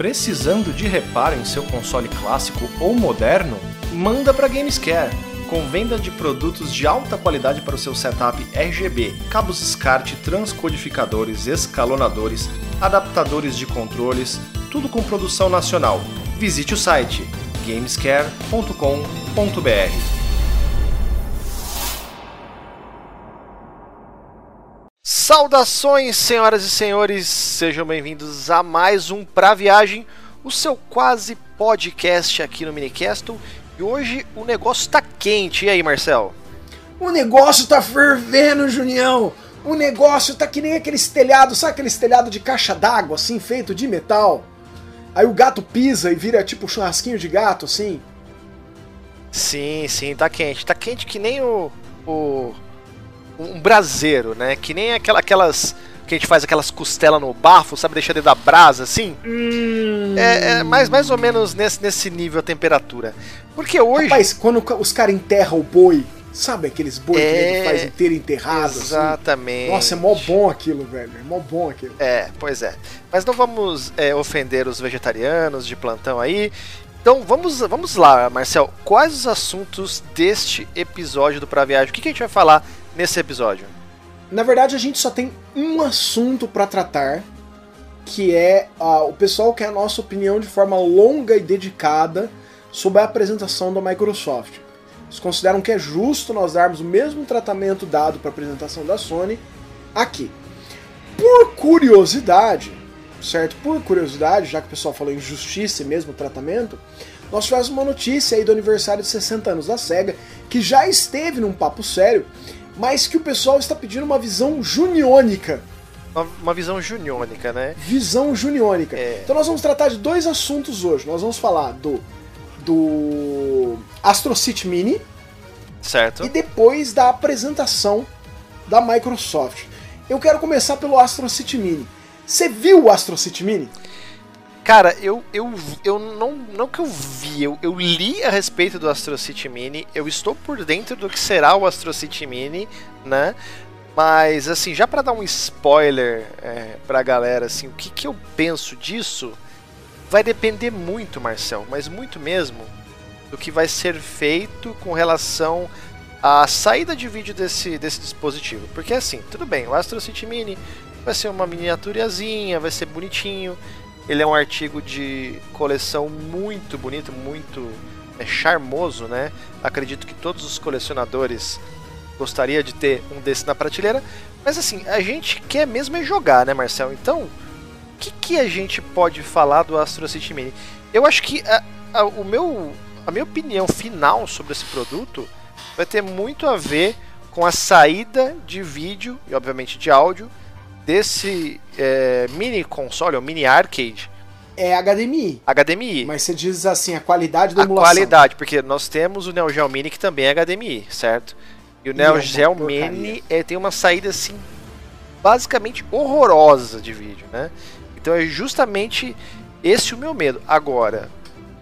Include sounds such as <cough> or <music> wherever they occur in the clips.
Precisando de reparo em seu console clássico ou moderno? Manda para Gamescare. Com venda de produtos de alta qualidade para o seu setup RGB, cabos SCART, transcodificadores, escalonadores, adaptadores de controles, tudo com produção nacional. Visite o site gamescare.com.br. Saudações, senhoras e senhores, sejam bem-vindos a mais um Pra Viagem, o seu quase podcast aqui no Minicastle. E hoje o negócio tá quente. E aí, Marcel? O negócio tá fervendo, Junião. O negócio tá que nem aquele telhado, sabe aquele telhado de caixa d'água, assim, feito de metal? Aí o gato pisa e vira tipo churrasquinho de gato, assim? Sim, sim, tá quente. Tá quente que nem o, o um braseiro, né? Que nem aquela, aquelas que a gente faz aquelas costelas no bafo, sabe? Deixa dentro da brasa, assim. Hum. É, é, mais, mais ou menos nesse, nesse nível a temperatura. Porque hoje... Rapaz, quando os caras enterram o boi, sabe aqueles boi é... que a gente faz inteiro enterrado? Assim? Exatamente. Assim? Nossa, é mó bom aquilo, velho. É mó bom aquilo. É, pois é. Mas não vamos é, ofender os vegetarianos de plantão aí. Então vamos, vamos lá, Marcel. Quais os assuntos deste episódio do Pra Viagem? O que, que a gente vai falar nesse episódio? Na verdade, a gente só tem um assunto para tratar, que é o pessoal quer a nossa opinião de forma longa e dedicada sobre a apresentação da Microsoft. Eles consideram que é justo nós darmos o mesmo tratamento dado para a apresentação da Sony aqui. Por curiosidade, certo? Por curiosidade, já que o pessoal falou em justiça e mesmo tratamento, nós tivemos uma notícia aí do aniversário de 60 anos da SEGA, que já esteve num papo sério mas que o pessoal está pedindo uma visão juniônica. Uma, uma visão juniônica, né? Visão juniônica. É. Então nós vamos tratar de dois assuntos hoje. Nós vamos falar do do Astro City Mini, certo? E depois da apresentação da Microsoft. Eu quero começar pelo Astro City Mini. Você viu o Astro City Mini? Cara, eu, eu, eu não, não que eu vi, eu, eu li a respeito do Astro City Mini, eu estou por dentro do que será o Astro City Mini, né? Mas, assim, já para dar um spoiler é, pra galera, assim, o que, que eu penso disso vai depender muito, Marcel, mas muito mesmo, do que vai ser feito com relação à saída de vídeo desse, desse dispositivo. Porque, assim, tudo bem, o Astro City Mini vai ser uma miniaturazinha, vai ser bonitinho, ele é um artigo de coleção muito bonito, muito é, charmoso, né? Acredito que todos os colecionadores gostaria de ter um desse na prateleira. Mas assim, a gente quer mesmo é jogar, né, Marcel? Então, o que, que a gente pode falar do Astro City Mini? Eu acho que a, a, o meu, a minha opinião final sobre esse produto vai ter muito a ver com a saída de vídeo e obviamente de áudio desse é, mini console, ou mini arcade. É HDMI. HDMI. Mas você diz assim, a qualidade da a emulação. A qualidade, porque nós temos o Neo Geo Mini que também é HDMI, certo? E o Neo e Geo Mini é, tem uma saída assim, basicamente horrorosa de vídeo, né? Então é justamente esse o meu medo. Agora,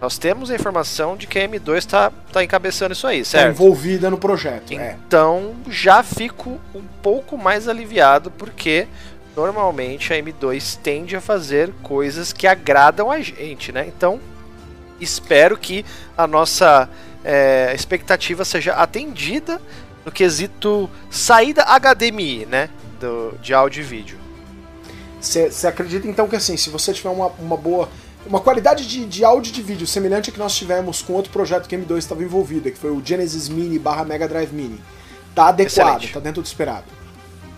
nós temos a informação de que a M2 está tá encabeçando isso aí, certo? Está envolvida no projeto. É. Então é. já fico um pouco mais aliviado porque normalmente a M2 tende a fazer coisas que agradam a gente, né? Então espero que a nossa é, expectativa seja atendida no quesito saída HDMI, né? Do, de áudio e vídeo. Você acredita então que assim, se você tiver uma, uma boa uma qualidade de, de áudio e de vídeo semelhante a que nós tivemos com outro projeto que a M2 estava envolvida, que foi o Genesis Mini barra Mega Drive Mini. Tá adequado, excelente. tá dentro do esperado.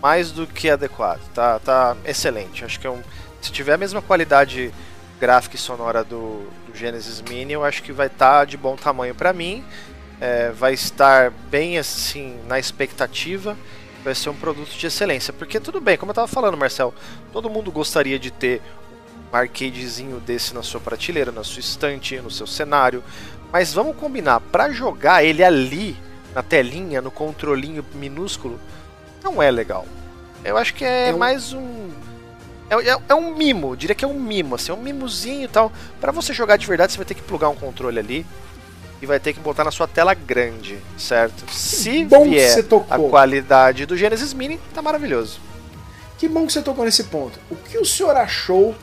Mais do que adequado, tá, tá excelente. Acho que é um, se tiver a mesma qualidade gráfica e sonora do, do Genesis Mini, eu acho que vai estar tá de bom tamanho para mim. É, vai estar bem assim na expectativa vai ser um produto de excelência. Porque tudo bem, como eu estava falando, Marcel, todo mundo gostaria de ter um arcadezinho desse na sua prateleira, na sua estante, no seu cenário. Mas vamos combinar, para jogar ele ali, na telinha, no controlinho minúsculo, não é legal. Eu acho que é, é um... mais um. É, é, é, um mimo, diria que é um mimo, assim, é um mimozinho e tal. Para você jogar de verdade, você vai ter que plugar um controle ali e vai ter que botar na sua tela grande, certo? Se Bom vier a qualidade do Genesis Mini, tá maravilhoso. Que bom que você tocou nesse ponto. O que o senhor achou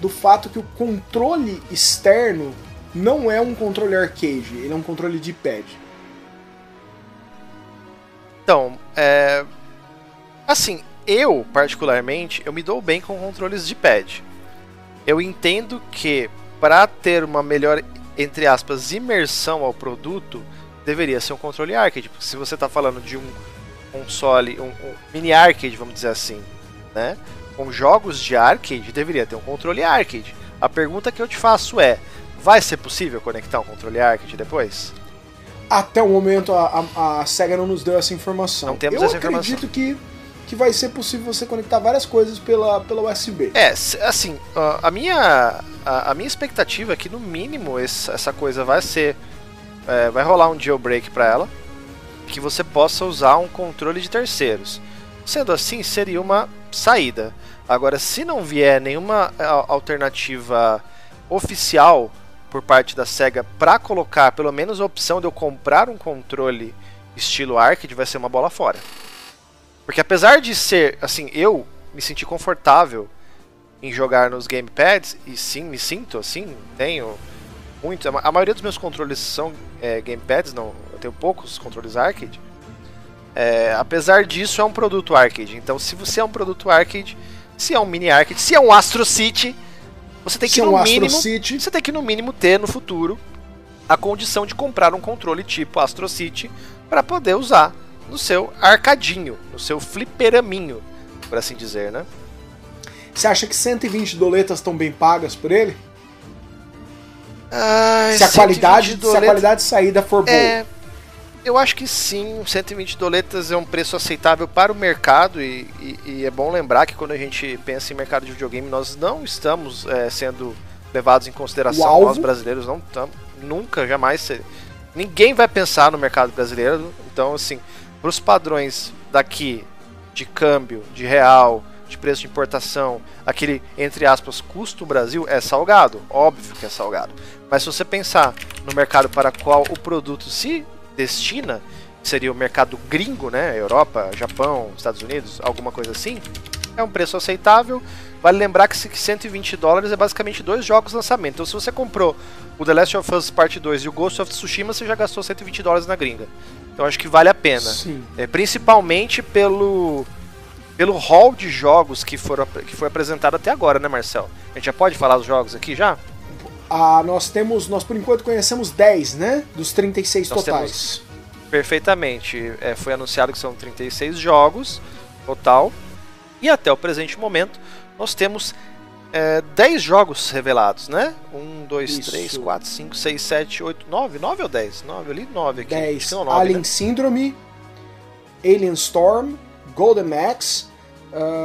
do fato que o controle externo não é um controle arcade, ele é um controle de pad. Então, é... assim, eu particularmente, eu me dou bem com controles de pad. Eu entendo que para ter uma melhor, entre aspas, imersão ao produto, deveria ser um controle arcade. Porque se você está falando de um console, um, um, mini arcade, vamos dizer assim, né? Com jogos de arcade, deveria ter um controle arcade. A pergunta que eu te faço é: vai ser possível conectar um controle arcade depois? Até o momento a, a, a SEGA não nos deu essa informação. Não temos eu essa informação. acredito que que vai ser possível você conectar várias coisas pela, pela USB. É, assim, a minha, a, a minha expectativa é que no mínimo essa coisa vai ser. É, vai rolar um jailbreak para ela, que você possa usar um controle de terceiros. Sendo assim, seria uma saída. Agora, se não vier nenhuma é, alternativa oficial por parte da SEGA para colocar pelo menos a opção de eu comprar um controle estilo arcade, vai ser uma bola fora. Porque apesar de ser, assim, eu me senti confortável em jogar nos gamepads, e sim, me sinto assim, tenho muito. A maioria dos meus controles são é, gamepads, não, eu tenho poucos controles arcade. É, apesar disso, é um produto arcade. Então, se você é um produto arcade, se é um mini arcade, se é um Astro City, você tem que Se é no um mínimo, City. você tem que no mínimo ter no futuro a condição de comprar um controle tipo Astro City para poder usar no seu arcadinho, no seu fliperaminho, por assim dizer, né? Você acha que 120 doletas estão bem pagas por ele? Se a, 120 qualidade, se a qualidade de saída for boa. É, eu acho que sim, 120 doletas é um preço aceitável para o mercado e, e- e é bom lembrar que quando a gente pensa em mercado de videogame, nós não estamos é, sendo levados em consideração, alvo? nós brasileiros não estamos, nunca, jamais, ninguém vai pensar no mercado brasileiro, então assim, para os padrões daqui de câmbio, de real, de preço de importação, aquele, entre aspas, custo Brasil é salgado, óbvio que é salgado. Mas se você pensar no mercado para qual o produto se destina, seria o mercado gringo, né? Europa, Japão, Estados Unidos, alguma coisa assim, é um preço aceitável. Vale lembrar que esse 120 dólares é basicamente dois jogos lançamento. Então se você comprou o The Last of Us Part 2 e o Ghost of Tsushima, você já gastou 120 dólares na gringa. Então acho que vale a pena. Sim. É, principalmente pelo pelo hall de jogos que, foram, que foi apresentado até agora, né, Marcel? A gente já pode falar dos jogos aqui já? Ah, nós temos, nós por enquanto conhecemos 10, né? Dos 36 Nós totais. Perfeitamente. É, foi anunciado que são 36 jogos total. E até o presente momento, nós temos é, 10 jogos revelados, né? 1, 2, Isso. 3, 4, 5, 6, 7, 8, 9. 9 ou 10? 9, eu li 9 aqui. Acho 10. que não, 9, Alien né? Syndrome, Alien Storm, Golden Axe.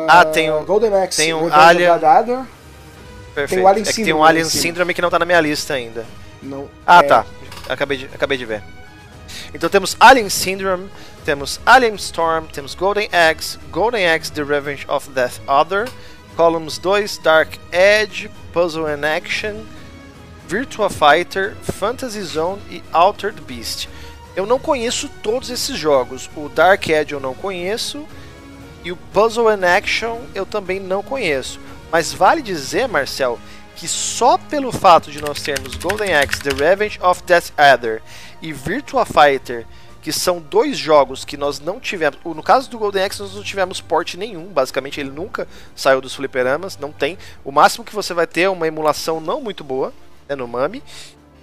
Ah, tem um- Golden Axe, tem um Alien- Dagger. Perfeito. o Alien é que tem Syndrome um Alien. Syndrome que não tá na minha lista ainda. Não. Ah, é, tá. Acabei de, acabei de ver. Então temos Alien Syndrome, temos Alien Storm, temos Golden Axe, Golden Axe The Revenge of Death Other, Columns 2, Dark Edge, Puzzle and Action, Virtua Fighter, Fantasy Zone e Altered Beast. Eu não conheço todos esses jogos. O Dark Edge eu não conheço e o Puzzle and Action eu também não conheço. Mas vale dizer, Marcel, que só pelo fato de nós termos Golden Axe The Revenge of Death Adder e Virtua Fighter, que são dois jogos que nós não tivemos. No caso do Golden Axe, nós não tivemos porte nenhum, basicamente ele nunca saiu dos fliperamas, não tem. O máximo que você vai ter é uma emulação não muito boa né, no MAME.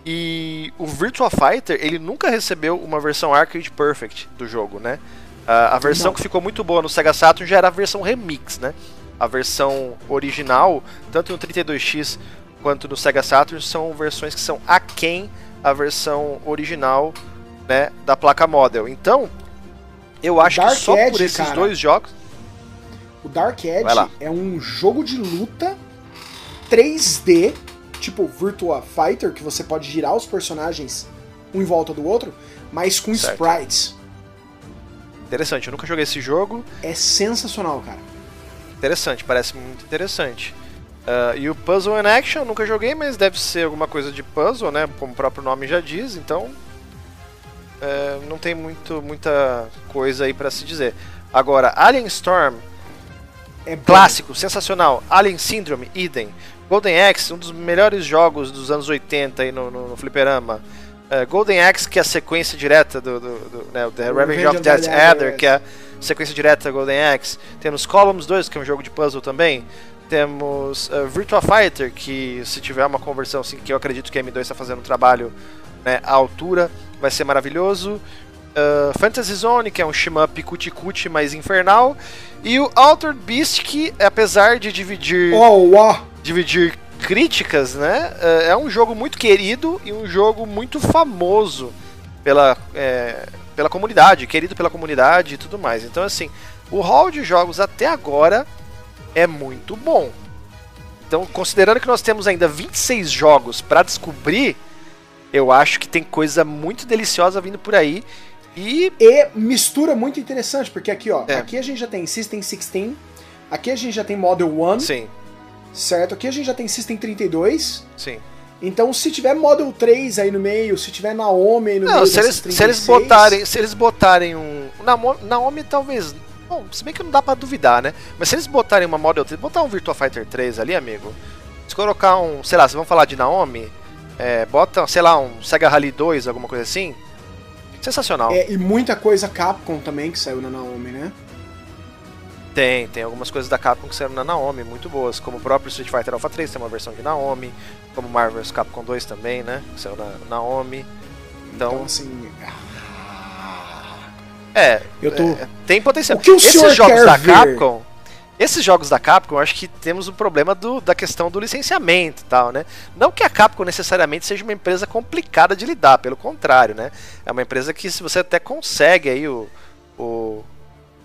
E o Virtua Fighter, ele nunca recebeu uma versão Arcade Perfect do jogo, né? Ah, a versão Não. que ficou muito boa no Sega Saturn já era a versão remix, né? A versão original, tanto no 32X quanto no Sega Saturn, são versões que são aquém a versão original né, da placa model. Então, eu acho que só Edge, por esses cara. dois jogos. O Dark Edge é um jogo de luta 3D, tipo Virtua Fighter, que você pode girar os personagens um em volta do outro, mas com Certo. sprites. Interessante, eu nunca joguei esse jogo. É sensacional, cara. Interessante, parece muito interessante. Ah, e o Puzzle and Action eu nunca joguei, mas deve ser alguma coisa de puzzle, né? Como o próprio nome já diz, então. É, não tem muito, muita coisa aí pra se dizer. Agora, Alien Storm, É bom. clássico, sensacional. Alien Syndrome, idem. Golden Axe, um dos melhores jogos dos anos 80 aí no, no, no Fliperama. Uh, Golden Axe, que é a sequência direta do, do, do né, The Revenge of Death Adder, que é a sequência direta da Golden Axe. Temos Columns 2, que é um jogo de puzzle também. Temos uh, Virtua Fighter, que se tiver uma conversão assim, que eu acredito que a M2 está fazendo um trabalho né, à altura, vai ser maravilhoso. Uh, Fantasy Zone, que é um shmup cuti-cuti mais infernal. E o Altered Beast, que apesar de dividir, oh, oh. dividir críticas, né, uh, é um jogo muito querido e um jogo muito famoso pela, é, pela comunidade, querido pela comunidade e tudo mais. Então, assim, o hall de jogos até agora é muito bom. Então, considerando que nós temos ainda 26 jogos para descobrir, eu acho que tem coisa muito deliciosa vindo por aí. E... e mistura muito interessante, porque aqui, ó, é. aqui a gente já tem System 16, aqui a gente já tem Model 1. Sim. Certo? Aqui a gente já tem System 32. Sim. Então, se tiver Model 3 aí no meio, se tiver Naomi aí no Não, meio, se eles, 36... se eles botarem, se eles botarem um Naomi, Naomi talvez Bom, se bem que não dá pra duvidar, né? Mas se eles botarem uma Model 3, botar um Virtua Fighter 3 ali, amigo, se colocar um, sei lá, vocês vão falar de Naomi, é, bota, sei lá, um Sega Rally 2, alguma coisa assim, sensacional. É, e muita coisa Capcom também que saiu na Naomi, né? Tem, tem algumas coisas da Capcom que saíram na Naomi, muito boas, como o próprio Street Fighter Alpha 3 tem uma versão de Naomi, como Marvel's Capcom 2 também, né, que saiu na Naomi. Então, então assim, é, eu tô... É, tem potencial. O que o esses jogos da ver? Capcom, esses jogos da Capcom, acho que temos um problema do, da questão do licenciamento e tal, né? Não que a Capcom necessariamente seja uma empresa complicada de lidar, pelo contrário, né? É uma empresa que se você até consegue aí o, o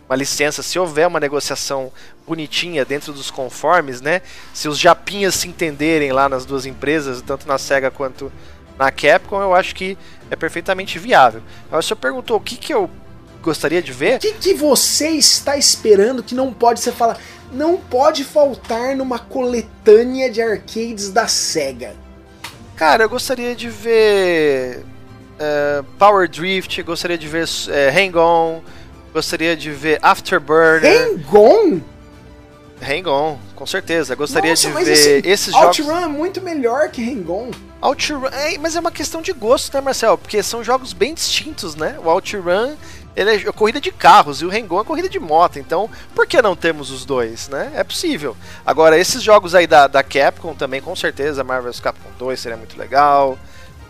uma licença, se houver uma negociação bonitinha dentro dos conformes, né? Se os japinhas se entenderem lá nas duas empresas, tanto na Sega quanto na Capcom, eu acho que é perfeitamente viável. Agora, o senhor perguntou o que, que eu gostaria de ver. O que, que você está esperando que não pode ser falar? Não pode faltar numa coletânea de arcades da SEGA. Cara, eu gostaria de ver uh, Power Drift, gostaria de ver uh, Hang-On, gostaria de ver Afterburner. Hang-On? Hang-On, com certeza. Gostaria Nossa, de ver esse esses Outrun jogos. é muito melhor que Hang-On. Outrun, é, mas é uma questão de gosto, né, Marcel? Porque são jogos bem distintos, né? O Outrun ele é corrida de carros e o Rengon é corrida de moto. Então, por que não temos os dois, né? É possível. Agora, esses jogos aí da, da Capcom também, com certeza, Marvel's Capcom 2 seria muito legal,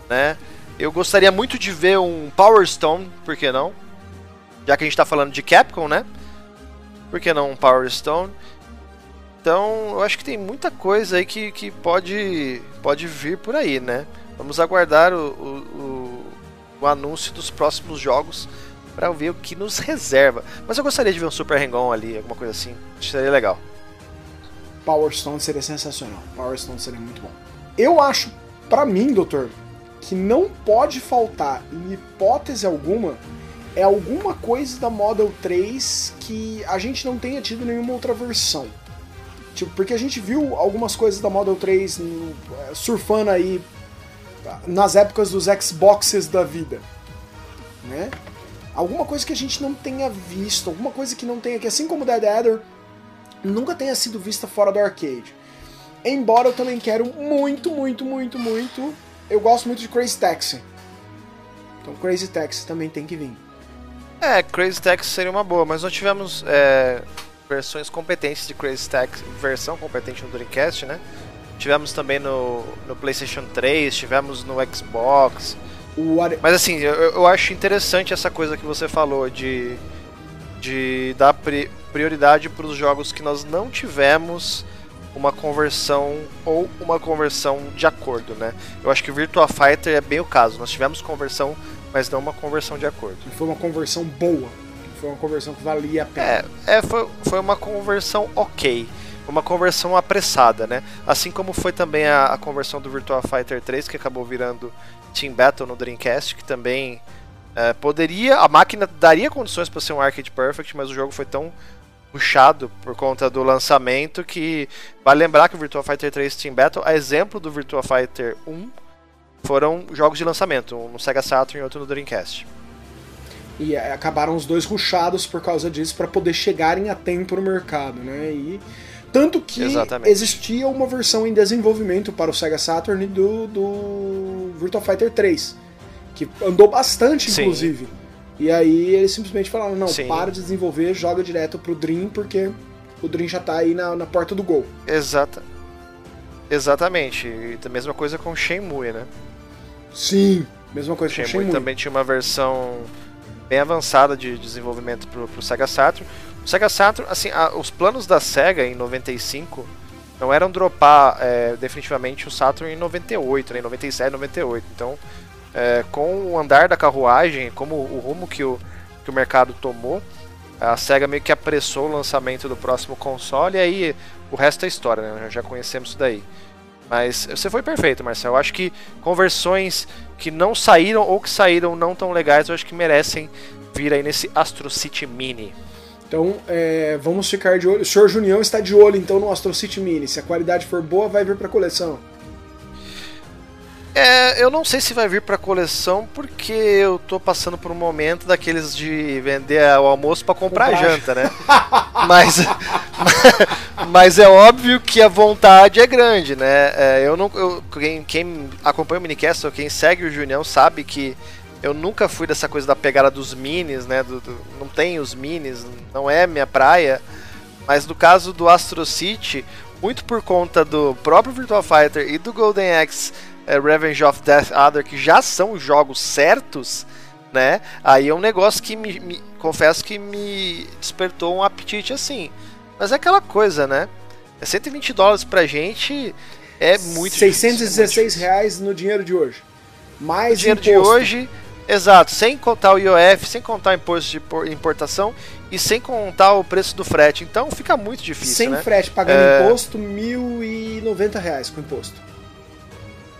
né? Eu gostaria muito de ver um Power Stone, por que não? Já que a gente tá falando de Capcom, né? Por que não um Power Stone? Então, eu acho que tem muita coisa aí que, que pode, pode vir por aí, né? Vamos aguardar o, o, o, o anúncio dos próximos jogos para ver o que nos reserva. Mas eu gostaria de ver um Super Hang-On ali, alguma coisa assim. Seria legal. Power Stone seria sensacional. Power Stone seria muito bom. Eu acho, para mim, doutor, que não pode faltar, em hipótese alguma, é alguma coisa da Model 3 que a gente não tenha tido nenhuma outra versão. Tipo, porque a gente viu algumas coisas da Model 3 é, surfando aí nas épocas dos Xboxes da vida, né? Alguma coisa que a gente não tenha visto, alguma coisa que não tenha, que assim como Dead Adder, nunca tenha sido vista fora do arcade. Embora eu também quero muito, muito, muito, muito. Eu gosto muito de Crazy Taxi. Então Crazy Taxi também tem que vir. É, Crazy Taxi seria uma boa, mas nós tivemos é, versões competentes de Crazy Taxi, versão competente no Dreamcast, né? Tivemos também no, no PlayStation 3, tivemos no Xbox. Mas assim, eu, eu, acho interessante essa coisa que você falou de, de dar pri, prioridade para os jogos que nós não tivemos uma conversão ou uma conversão de acordo, né? Eu acho que o Virtua Fighter é bem o caso. Nós tivemos conversão, mas não uma conversão de acordo. E foi uma conversão boa. Foi uma conversão que valia a pena. É, é foi, foi uma conversão ok. Uma conversão apressada, né? Assim como foi também a, a conversão do Virtua Fighter 3, que acabou virando Team Battle no Dreamcast, que também é, poderia. A máquina daria condições para ser um Arcade Perfect, mas o jogo foi tão puxado por conta do lançamento que vale lembrar que o Virtua Fighter 3 Team Battle, a exemplo do Virtua Fighter 1, foram jogos de lançamento, um no Sega Saturn e outro no Dreamcast. E acabaram os dois ruxados por causa disso para poder chegarem a tempo no mercado, né? E Tanto que Exatamente. existia uma versão em desenvolvimento para o Sega Saturn do, do Virtua Fighter 3, que andou bastante, Sim. inclusive. E aí eles simplesmente falaram, não, Sim. para de desenvolver, joga direto pro Dream, porque o Dream já tá aí na, na porta do gol. Exata. Exatamente. E a mesma coisa com Shenmue, né? Sim, mesma coisa Shenmue com Shenmue. também tinha uma versão bem avançada de desenvolvimento pro, pro Sega Saturn. O Sega Saturn, assim, a, os planos da Sega em 95 não eram dropar é, definitivamente o Saturn em 98, né, em 97, 98. Então, é, com o andar da carruagem, como o rumo que o, que o mercado tomou, a SEGA meio que apressou o lançamento do próximo console e aí o resto é história, né? Já conhecemos isso daí. Mas você foi perfeito, Marcel. Eu acho que conversões que não saíram ou que saíram não tão legais, eu acho que merecem vir aí nesse Astro City Mini. Então, é, vamos ficar de olho. O senhor Junião está de olho então no Astro City Mini. Se a qualidade for boa, vai vir para coleção. É, eu não sei se vai vir pra coleção porque eu tô passando por um momento daqueles de vender o almoço para comprar, comprar janta, né? <laughs> mas, <laughs> mas é óbvio que a vontade é grande, né? É, eu não, eu, quem, quem acompanha o Minicast, ou quem segue o Junião, sabe que eu nunca fui dessa coisa da pegada dos minis, né? Do, do, não tem os minis, não é minha praia. Mas no caso do Astro City, muito por conta do próprio Virtual Fighter e do Golden Axe é, Revenge of Death Other, que já são jogos certos, né? Aí é um negócio que me, me, confesso que me despertou um apetite assim. Mas é aquela coisa, né? É 120 dólares pra gente é muito 616 difícil, é reais no dinheiro de hoje. Mais no dinheiro imposto. de hoje, exato, sem contar o IOF, sem contar o imposto de importação e sem contar o preço do frete. Então fica muito difícil, Sem né? frete, pagando é... imposto, 1.090 reais com imposto.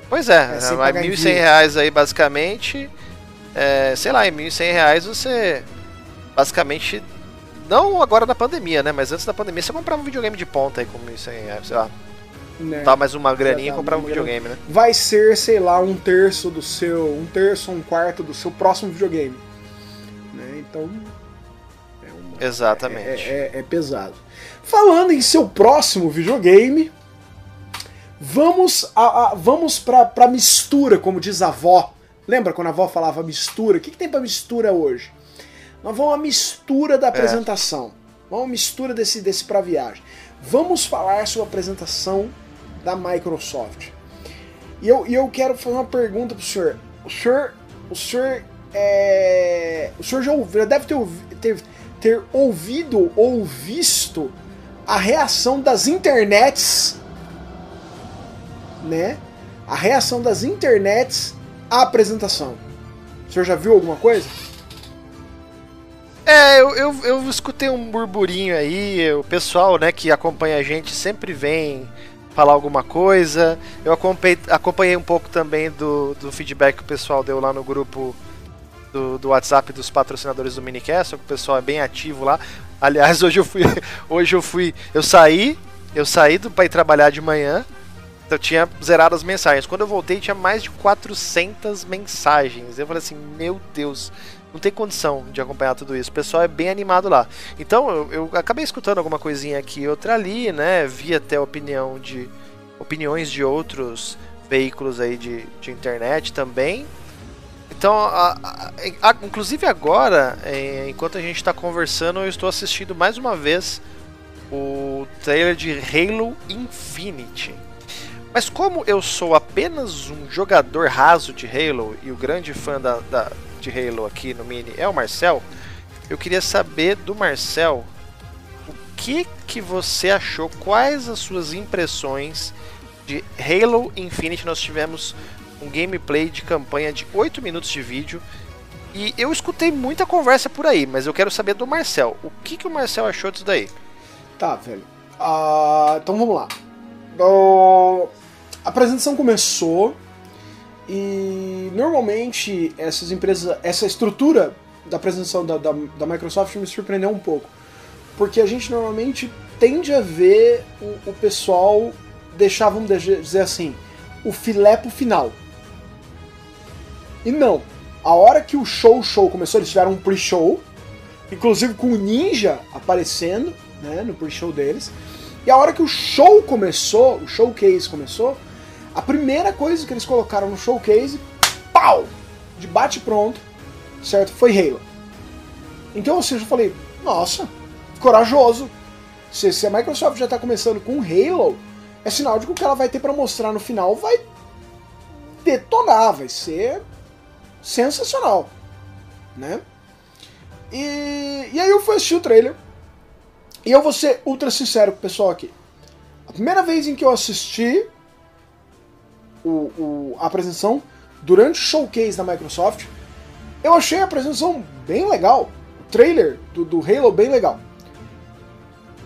Pois é, é 1.100 reais aí basicamente. É, sei lá, em 1.100 reais você basicamente. Não agora na pandemia, né? Mas antes da pandemia você comprava um videogame de ponta aí com 1.100 reais, sei lá. Né? Tá mais uma graninha e comprava um videogame, né? Vai ser, sei lá, um terço do seu. Um terço, um quarto do seu próximo videogame. Né? Então. É uma, Exatamente. É, é, é pesado. Falando em seu próximo videogame, Vamos, a, a, vamos pra, pra mistura, como diz a avó. Lembra quando a avó falava mistura? O que, que tem pra mistura hoje? Nós vamos a mistura da é. apresentação. É. Vamos a mistura desse, desse pra viagem. Vamos falar sobre a apresentação da Microsoft. E eu, eu quero fazer uma pergunta pro senhor. O senhor. O senhor. É, o senhor já deve ter, ter, ter ouvido ou visto a reação das internets né, a reação das internets à apresentação. O senhor já viu alguma coisa? É, eu, eu, eu escutei um burburinho aí, o pessoal né, que acompanha a gente sempre vem falar alguma coisa. Eu acompanhei, acompanhei um pouco também do, do feedback que o pessoal deu lá no grupo do, do WhatsApp dos patrocinadores do Minicast, o pessoal é bem ativo lá. Aliás, <laughs> hoje eu fui, hoje eu fui, eu saí, eu saí do para ir trabalhar de manhã eu tinha zerado as mensagens. Quando eu voltei, tinha mais de 400 mensagens. Eu falei assim: Meu Deus, não tem condição de acompanhar tudo isso. O pessoal é bem animado lá. Então eu, eu acabei escutando alguma coisinha aqui outra ali, né? Vi até opinião de opiniões de outros veículos aí de, de internet também. Então, a, a, a, inclusive agora, é, enquanto a gente está conversando, eu estou assistindo mais uma vez o trailer de Halo Infinite. Mas como eu sou apenas um jogador raso de Halo e o grande fã da, da, de Halo aqui no Mini é o Marcel, eu queria saber do Marcel o que, que você achou, quais as suas impressões de Halo Infinite. Nós tivemos um gameplay de campanha de 8 minutos de vídeo e eu escutei muita conversa por aí, mas eu quero saber do Marcel. O que, que o Marcel achou disso daí? Tá, velho. Uh, então vamos lá. Uh, a apresentação começou e normalmente essas empresas, essa estrutura da apresentação da, da, da Microsoft me surpreendeu um pouco. Porque a gente normalmente tende a ver o, o pessoal deixar, vamos dizer assim, o filé pro final. E não. A hora que o show show começou, eles tiveram um pre-show, inclusive com o Ninja aparecendo, né, no pre-show deles. E a hora que o show começou, o showcase começou, a primeira coisa que eles colocaram no showcase, pau! De bate pronto, certo? Foi Halo. Então, ou seja, eu falei, nossa, corajoso. Se, se a Microsoft já está começando com Halo, é sinal de que o que ela vai ter para mostrar no final vai detonar, vai ser sensacional, né? E, e aí eu fui assistir o trailer. E eu vou ser ultra sincero com o pessoal aqui. A primeira vez em que eu assisti o, o, a apresentação, durante o showcase da Microsoft, eu achei a apresentação bem legal. O trailer do, do Halo bem legal.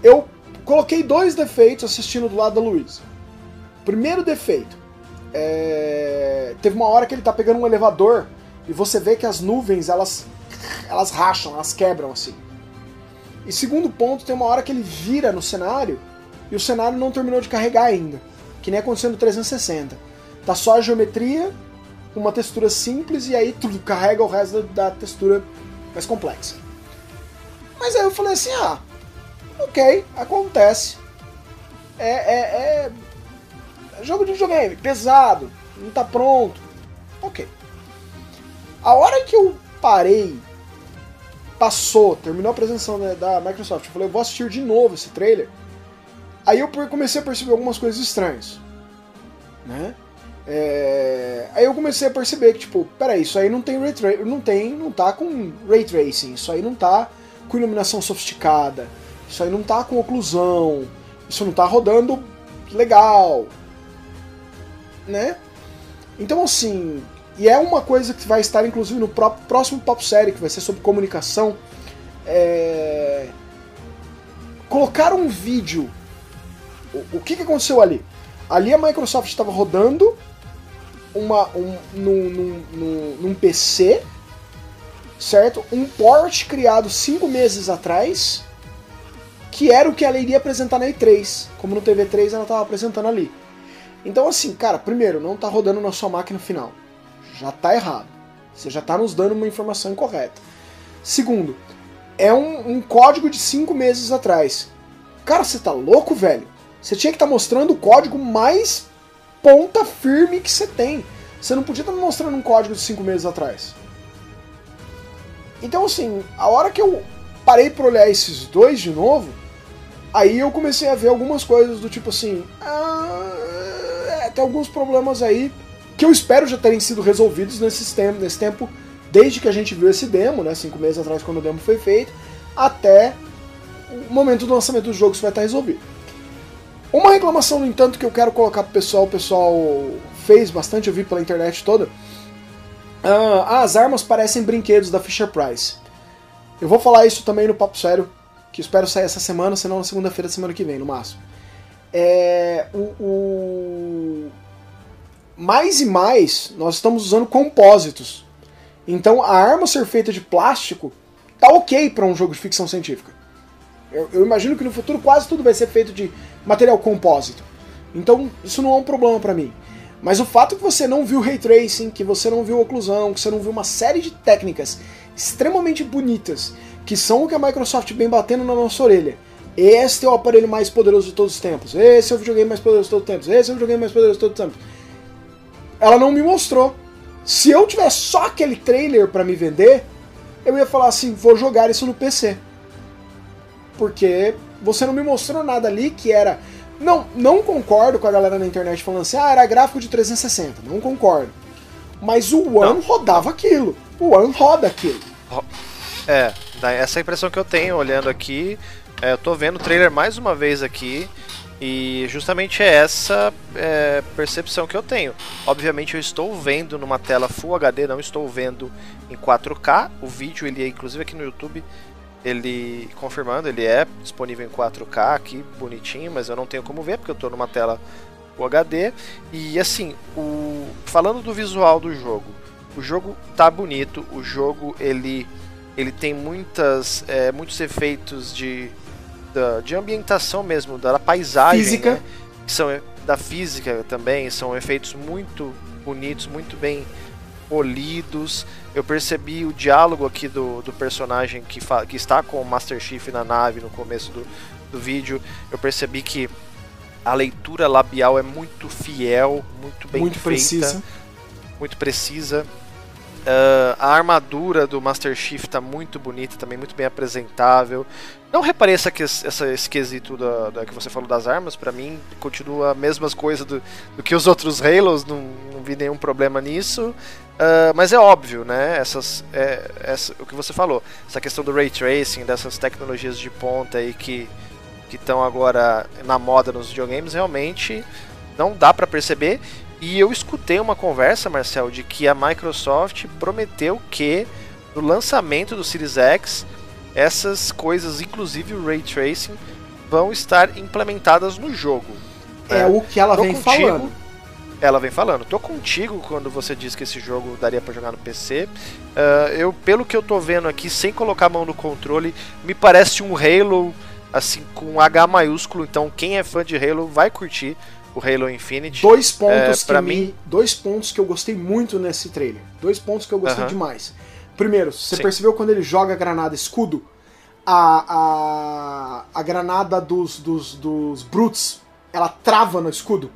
Eu coloquei dois defeitos assistindo do lado da Luiz. Primeiro defeito. É... Teve uma hora que ele tá pegando um elevador e você vê que as nuvens elas, elas racham, elas quebram assim. E segundo ponto, tem uma hora que ele vira no cenário e o cenário não terminou de carregar ainda, que nem aconteceu no 360. Tá só a geometria, uma textura simples e aí tudo carrega o resto da, textura mais complexa. Mas aí eu falei assim, ah, ok, acontece. É, é, é jogo de videogame, pesado, não tá pronto. Ok. A hora que eu parei passou, terminou a apresentação né, da Microsoft, eu falei, eu vou assistir de novo esse trailer. Aí eu comecei a perceber algumas coisas estranhas, né? É... Aí eu comecei a perceber que, tipo, peraí, isso aí não tem ray tra... não tem, não tá com ray tracing, isso aí não tá com iluminação sofisticada, isso aí não tá com oclusão, isso não tá rodando legal, né? Então assim, e é uma coisa que vai estar, inclusive, no próximo Pop Série, que vai ser sobre comunicação. É... Colocar um vídeo. O, o que, que aconteceu ali? Ali a Microsoft estava rodando uma, um, num, num, num, num PC, certo? Um port criado cinco meses atrás, que era o que ela iria apresentar na E3. Como no TV3 ela estava apresentando ali. Então, assim, cara, primeiro, não está rodando na sua máquina final já está errado. Você já está nos dando uma informação incorreta. Segundo, é um, um código de cinco meses atrás. Cara, você tá louco, velho? Você tinha que estar tá mostrando o código mais ponta firme que você tem. Você não podia estar me mostrando um código de cinco meses atrás. Então, assim, a hora que eu parei para olhar esses dois de novo, aí eu comecei a ver algumas coisas do tipo assim. Ah, é, tem alguns problemas aí que eu espero já terem sido resolvidos nesse tempo, nesse tempo desde que a gente viu esse demo, né, cinco meses atrás quando o demo foi feito, até o momento do lançamento do jogo isso vai estar resolvido. Uma reclamação, no entanto, que eu quero colocar pro pessoal, o pessoal fez bastante, eu vi pela internet toda. Uh, as armas parecem brinquedos da Fisher Price. Eu vou falar isso também no Papo Sério, que espero sair essa semana, senão na segunda-feira da semana que vem, no máximo. É, o, o, mais e mais nós estamos usando compósitos. Então a arma ser feita de plástico tá ok para um jogo de ficção científica. Eu, eu, imagino que no futuro quase tudo vai ser feito de material compósito. Então isso não é um problema para mim. Mas o fato que você não viu ray tracing, que você não viu oclusão, que você não viu uma série de técnicas extremamente bonitas, que são o que a Microsoft vem batendo na nossa orelha. Este é o aparelho mais poderoso de todos os tempos. Esse é o videogame mais poderoso de todos os tempos. Esse é o videogame mais poderoso de todos os tempos ela não me mostrou. Se eu tivesse só aquele trailer para me vender, eu ia falar assim, vou jogar isso no PC. Porque você não me mostrou nada ali que era. Não, não concordo com a galera na internet falando assim, ah, era gráfico de 360. Não concordo. Mas o One não. rodava aquilo. O One roda aquilo. É, essa é a impressão que eu tenho olhando aqui. É, eu tô vendo o trailer mais uma vez aqui. E justamente é essa é, percepção que eu tenho. Obviamente eu estou vendo numa tela Full HD, não estou vendo em 4K. O vídeo ele é inclusive aqui no YouTube, ele confirmando, ele é disponível em 4K aqui, bonitinho, mas eu não tenho como ver porque eu estou numa tela HD. E assim, o falando do visual do jogo, o jogo tá bonito, o jogo ele ele tem muitas é, muitos efeitos de da, de ambientação mesmo, da paisagem. Física. Né? São da física também, são efeitos muito bonitos, muito bem polidos. Eu percebi o diálogo aqui do, do personagem que, que está com o Master Chief na nave no começo do, do vídeo. Eu percebi que a leitura labial é muito fiel, muito bem muito feita, precisa. muito precisa. Uh, a armadura do Master Chief está muito bonita, também muito bem apresentável. Não reparei essa, essa, esse quesito da, da, que você falou das armas, para mim continua a mesma coisa do, do, que os outros Halos, não, não vi nenhum problema nisso. Uh, mas é óbvio, né? Essas, é, essa, o que você falou, essa questão do ray tracing, dessas tecnologias de ponta aí que estão agora na moda nos videogames, realmente não dá para perceber. E eu escutei uma conversa, Marcel, de que a Microsoft prometeu que no lançamento do Series X essas coisas, inclusive o ray tracing, vão estar implementadas no jogo. É, o que ela vem contigo, falando. Ela vem falando. Tô contigo quando você disse que esse jogo daria para jogar no PC. Uh, ah, eu, pelo que eu tô vendo aqui, sem colocar a mão no controle, me parece um Halo assim com H maiúsculo. Então quem é fã de Halo vai curtir o Halo Infinite. Dois pontos é, para mim, dois pontos que eu gostei muito nesse trailer. Dois pontos que eu gostei uh -huh. demais. Primeiro, você Sim. percebeu quando ele joga a granada escudo? A, a, a granada dos, dos, dos Brutes, ela trava no escudo?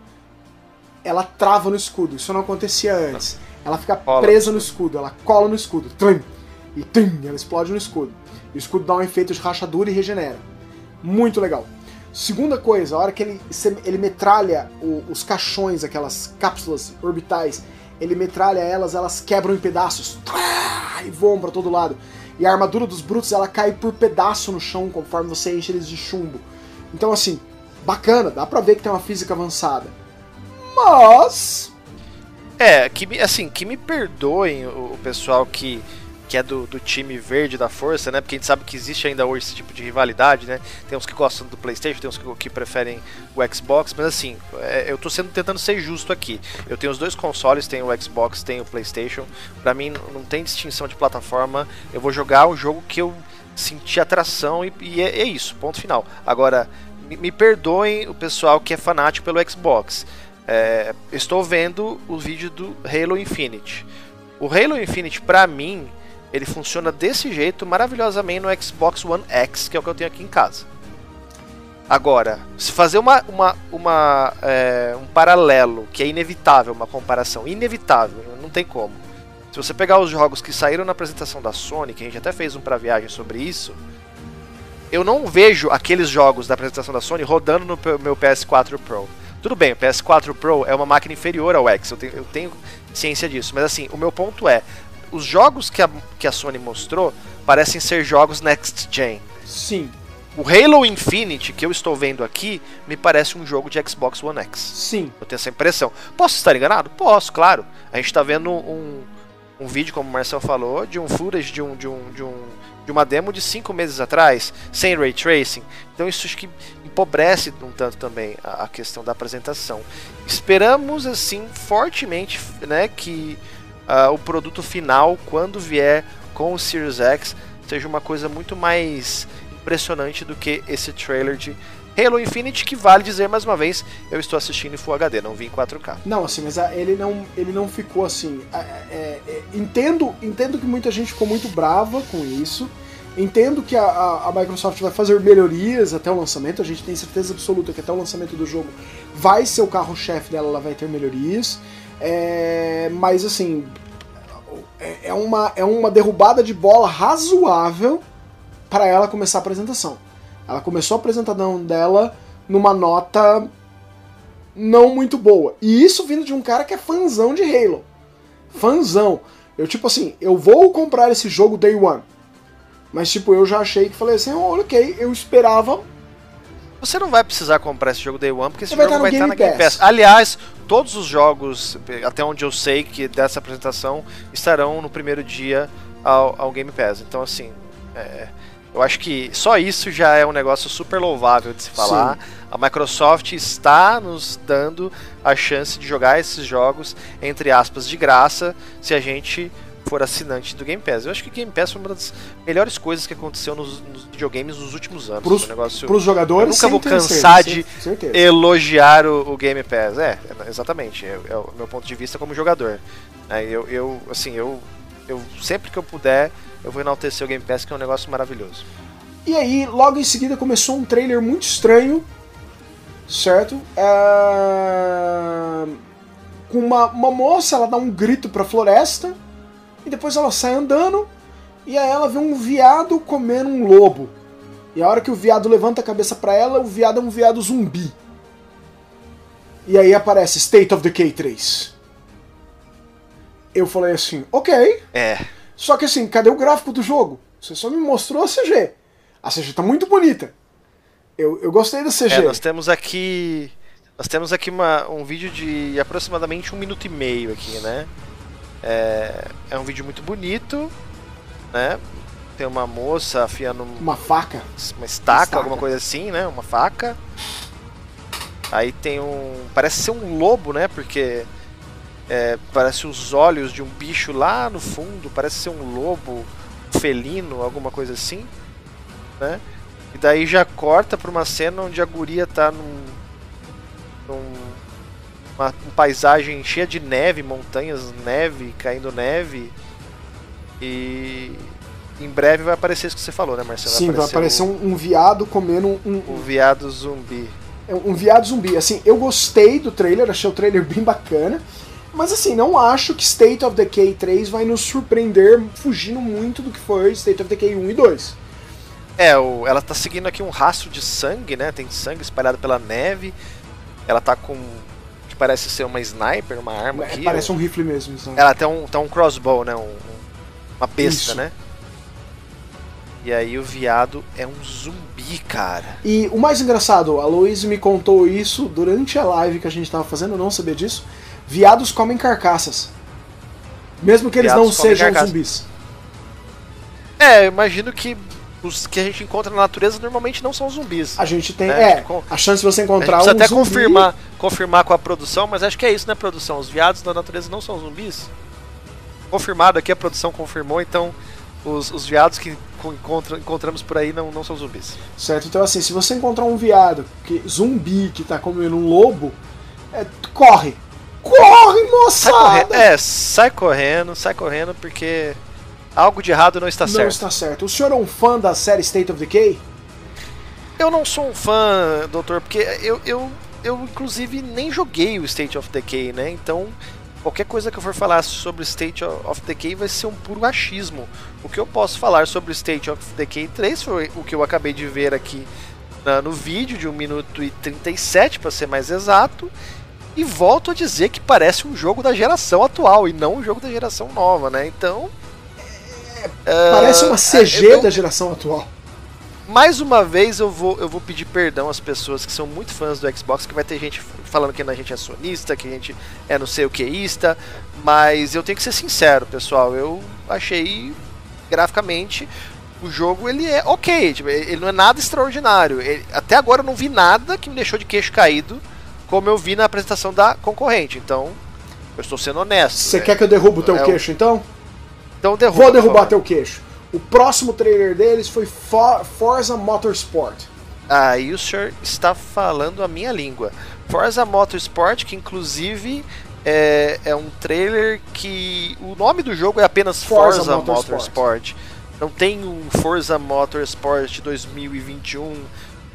Ela trava no escudo. Isso não acontecia antes. Ela fica cola presa no escudo. Ela cola no escudo. Trim, e trim, ela explode no escudo. E o escudo dá um efeito de rachadura e regenera. Muito legal. Segunda coisa, a hora que ele, ele metralha o, os caixões, aquelas cápsulas orbitais, ele metralha elas, elas quebram em pedaços e voam para todo lado. E a armadura dos brutos ela cai por pedaço no chão conforme você enche eles de chumbo. Então assim, bacana, dá pra ver que tem uma física avançada. Mas. É, que assim, que me perdoem o pessoal que que é do, do time verde da força, né? Porque a gente sabe que existe ainda hoje esse tipo de rivalidade, né? Tem uns que gostam do PlayStation, tem uns que, que preferem o Xbox, mas assim, é, eu tô sendo tentando ser justo aqui. Eu tenho os dois consoles, tenho o Xbox, tenho o PlayStation. Para mim não tem distinção de plataforma. Eu vou jogar o jogo que eu senti atração e, e é, é, isso, ponto final. Agora, me, me, perdoem o pessoal que é fanático pelo Xbox. É, estou vendo o vídeo do Halo Infinite. O Halo Infinite, para mim, ele funciona desse jeito maravilhosamente no Xbox One X, que é o que eu tenho aqui em casa. Agora, se fazer uma, uma, uma é, um paralelo, que é inevitável, uma comparação inevitável, não tem como. Se você pegar os jogos que saíram na apresentação da Sony, que a gente até fez um pra viagem sobre isso, eu não vejo aqueles jogos da apresentação da Sony rodando no meu PS4 Pro. Tudo bem, o PS4 Pro é uma máquina inferior ao X, eu tenho, eu tenho ciência disso, mas assim, o meu ponto é, os jogos que a, que a Sony mostrou parecem ser jogos next gen. Sim. O Halo Infinite que eu estou vendo aqui me parece um jogo de Xbox One X. Sim. Eu tenho essa impressão. Posso estar enganado? Posso, claro. A gente está vendo um, um vídeo, como o Marcel falou, de um footage de um, de um, de um de uma demo de cinco meses atrás, sem ray tracing. Então isso acho que empobrece um tanto também a, a questão da apresentação. Esperamos assim fortemente, né, que uh, o produto final, quando vier com o Series X, seja uma coisa muito mais impressionante do que esse trailer de Halo Infinite, que vale dizer mais uma vez, eu estou assistindo em Full HD, não vi em 4K. Não, assim, mas ah, ele não, ele não ficou assim. É, é, é, entendo, entendo que muita gente ficou muito brava com isso. Entendo que a, a, Microsoft vai fazer melhorias até o lançamento, a gente tem certeza absoluta que até o lançamento do jogo vai ser o carro-chefe dela, ela vai ter melhorias. É, mas assim, é, é uma, é uma derrubada de bola razoável para ela começar a apresentação. Ela começou a apresentação dela numa nota não muito boa. E isso vindo de um cara que é fãzão de Halo. Fãzão. Eu, tipo assim, eu vou comprar esse jogo day one. Mas, tipo, eu já achei que falei assim, oh, ok, eu esperava você não vai precisar comprar esse jogo Day One, porque esse jogo vai estar na Game Pass. Aliás, todos os jogos, até onde eu sei que dessa apresentação, estarão no primeiro dia ao, ao Game Pass. Então, assim, é, eu acho que só isso já é um negócio super louvável de se falar. Sim. A Microsoft está nos dando a chance de jogar esses jogos, entre aspas, de graça, se a gente for assinante do Game Pass. Eu acho que o Game Pass foi uma das melhores coisas que aconteceu nos, nos videogames nos últimos anos. Pros, um negócio, pros jogadores, eu nunca vou cansar de elogiar o, o, Game Pass. É, exatamente. É, é, o meu ponto de vista como jogador. Aí eu, eu, assim, eu, eu sempre que eu puder, eu vou enaltecer o Game Pass, que é um negócio maravilhoso. E aí, logo em seguida, começou um trailer muito estranho, certo? É... Com uma, uma moça, ela dá um grito pra floresta, e depois ela sai andando, e aí ela vê um viado comendo um lobo. E a hora que o viado levanta a cabeça para ela, o viado é um viado zumbi. E aí aparece State of Decay 3. Eu falei assim, ok. É. Só que assim, cadê o gráfico do jogo? Você só me mostrou a CG. A CG tá muito bonita. Eu, eu gostei da CG. É, nós temos aqui. Nós temos aqui uma, um vídeo de aproximadamente um minuto e meio aqui, né? É, é um vídeo muito bonito, né? Tem uma moça afiando uma faca, uma estaca, estaca, alguma coisa assim, né? Uma faca. Aí tem um, parece ser um lobo, né? Porque é, parece os olhos de um bicho lá no fundo, parece ser um lobo, um felino, alguma coisa assim, né? E daí já corta para uma cena onde a guria tá num, num uma, paisagem cheia de neve, montanhas, neve, caindo neve. E em breve vai aparecer isso que você falou, né, Marcelo? Sim, vai aparecer, vai aparecer o... um, um, viado comendo um. Um, viado zumbi. É, um viado zumbi. Assim, eu gostei do trailer, achei o trailer <laughs> bem bacana. Mas assim, não acho que State of Decay 3 vai nos surpreender fugindo muito do que foi State of Decay 1 e 2. É, o, ela tá seguindo aqui um rastro de sangue, né? Tem sangue espalhado pela neve. Ela tá com. Parece ser uma sniper, uma arma é, aqui. Parece ou... um rifle mesmo. Ela tem um, tem um crossbow, né? Um, uma besta, Isso. né? E aí o viado é um zumbi, cara. E o mais engraçado, a Luiz me contou isso durante a live que a gente tava fazendo, eu não sabia disso. Viados comem carcaças. Mesmo que eles viados não sejam carcaça. zumbis. É, eu imagino que os que a gente encontra na natureza normalmente não são zumbis. A gente tem, né? é, a, gente, a chance de você encontrar a gente um até zumbi... confirmar, confirmar com a produção, mas acho que é isso, né, produção? Os viados da natureza não são zumbis? Confirmado aqui, a produção confirmou, então os, os viados que encontra, encontramos por aí não, não são zumbis. Certo, então assim, se você encontrar um viado que zumbi que tá comendo um lobo, é, corre! Corre, moçada! Sai é, sai correndo, sai correndo, porque algo de errado não está não certo. Não está certo. O senhor é um fã da série State of Decay? Eu não sou um fã, doutor, porque eu, eu, eu inclusive nem joguei o State of Decay, né? Então qualquer coisa que eu for falar sobre State of Decay vai ser um puro achismo. O que eu posso falar sobre State of Decay 3 foi o que eu acabei de ver aqui na, no vídeo de 1 minuto e 37 para ser mais exato. E volto a dizer que parece um jogo da geração atual e não um jogo da geração nova, né? Então. É, parece uma CG eu, da geração atual mais uma vez eu vou, eu vou pedir perdão às pessoas que são muito fãs do Xbox, que vai ter gente falando que a gente é sonista, que a gente é não sei o queísta, mas eu tenho que ser sincero, pessoal, eu achei graficamente o jogo ele é ok, tipo, ele não é nada extraordinário. Ele, até agora eu não vi nada que me deixou de queixo caído, como eu vi na apresentação da concorrente. Então, eu estou sendo honesto. Você né? quer que eu derrubo o teu é queixo, então? Então derruba. Vou derrubar teu queixo. O próximo trailer deles foi For Forza Motorsport. Aí o senhor está falando a minha língua. Forza Motorsport, que inclusive é, é um trailer que o nome do jogo é apenas Forza, Forza Motorsport. Motorsport. Não tem um Forza Motorsport 2021,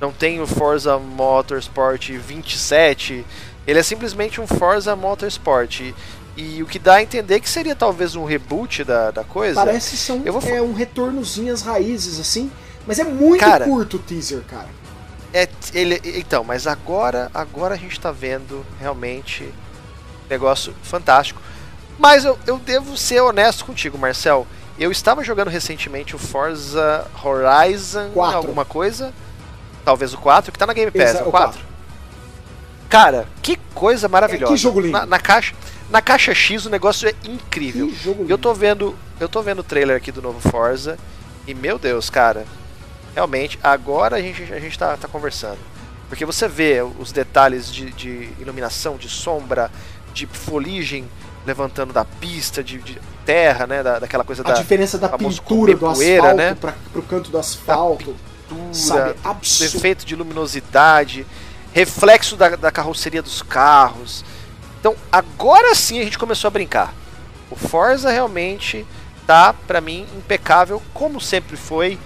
não tem o Forza Motorsport 27. Ele é simplesmente um Forza Motorsport. E o que dá a entender que seria talvez um reboot da, da coisa. Parece ser um, vou... é um retornozinho às raízes, assim. Mas é muito cara, curto o teaser, cara. É, ele, então, mas agora, agora a gente tá vendo realmente negócio fantástico. Mas eu, eu devo ser honesto contigo, Marcel. Eu estava jogando recentemente o Forza Horizon 4. alguma coisa. Talvez o 4, que tá na Game Pass. Exa, o 4. 4. Cara, que coisa maravilhosa. É, que jogo lindo. Na, na caixa. Na caixa X o negócio é incrível. eu tô vendo, eu tô vendo o trailer aqui do novo Forza e meu Deus, cara, realmente agora a gente a gente tá, tá conversando. Porque você vê os detalhes de, de iluminação, de sombra, de foligem levantando da pista, de, de terra, né, da, daquela coisa a da diferença da pintura do poeira, asfalto né? para pro canto do asfalto, pintura, sabe, absurdo. efeito de luminosidade, reflexo da, da carroceria dos carros. Então agora sim a gente começou a brincar. O Forza realmente tá, para mim, impecável, como sempre foi.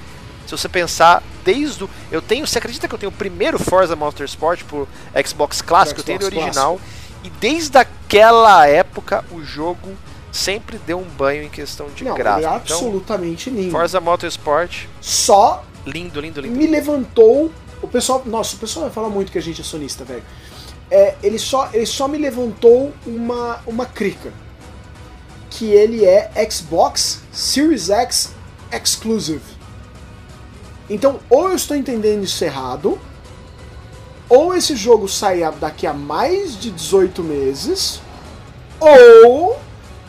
Se você pensar, desde o. Eu tenho. Você acredita que eu tenho o primeiro Forza Motorsport pro Xbox clássico? eu tenho ele original. E desde aquela época o jogo sempre deu um banho em questão de Não, gráfico. Ele é absolutamente então, lindo. Forza Motorsport. Só lindo, lindo, lindo. Me levantou. O pessoal. Nossa, o pessoal vai falar muito que a gente é sonista, velho. É, ele, só, ele só me levantou uma, uma crica. Que ele é Xbox Series X Exclusive. Então, ou eu estou entendendo isso errado, ou esse jogo sai daqui a mais de 18 meses, ou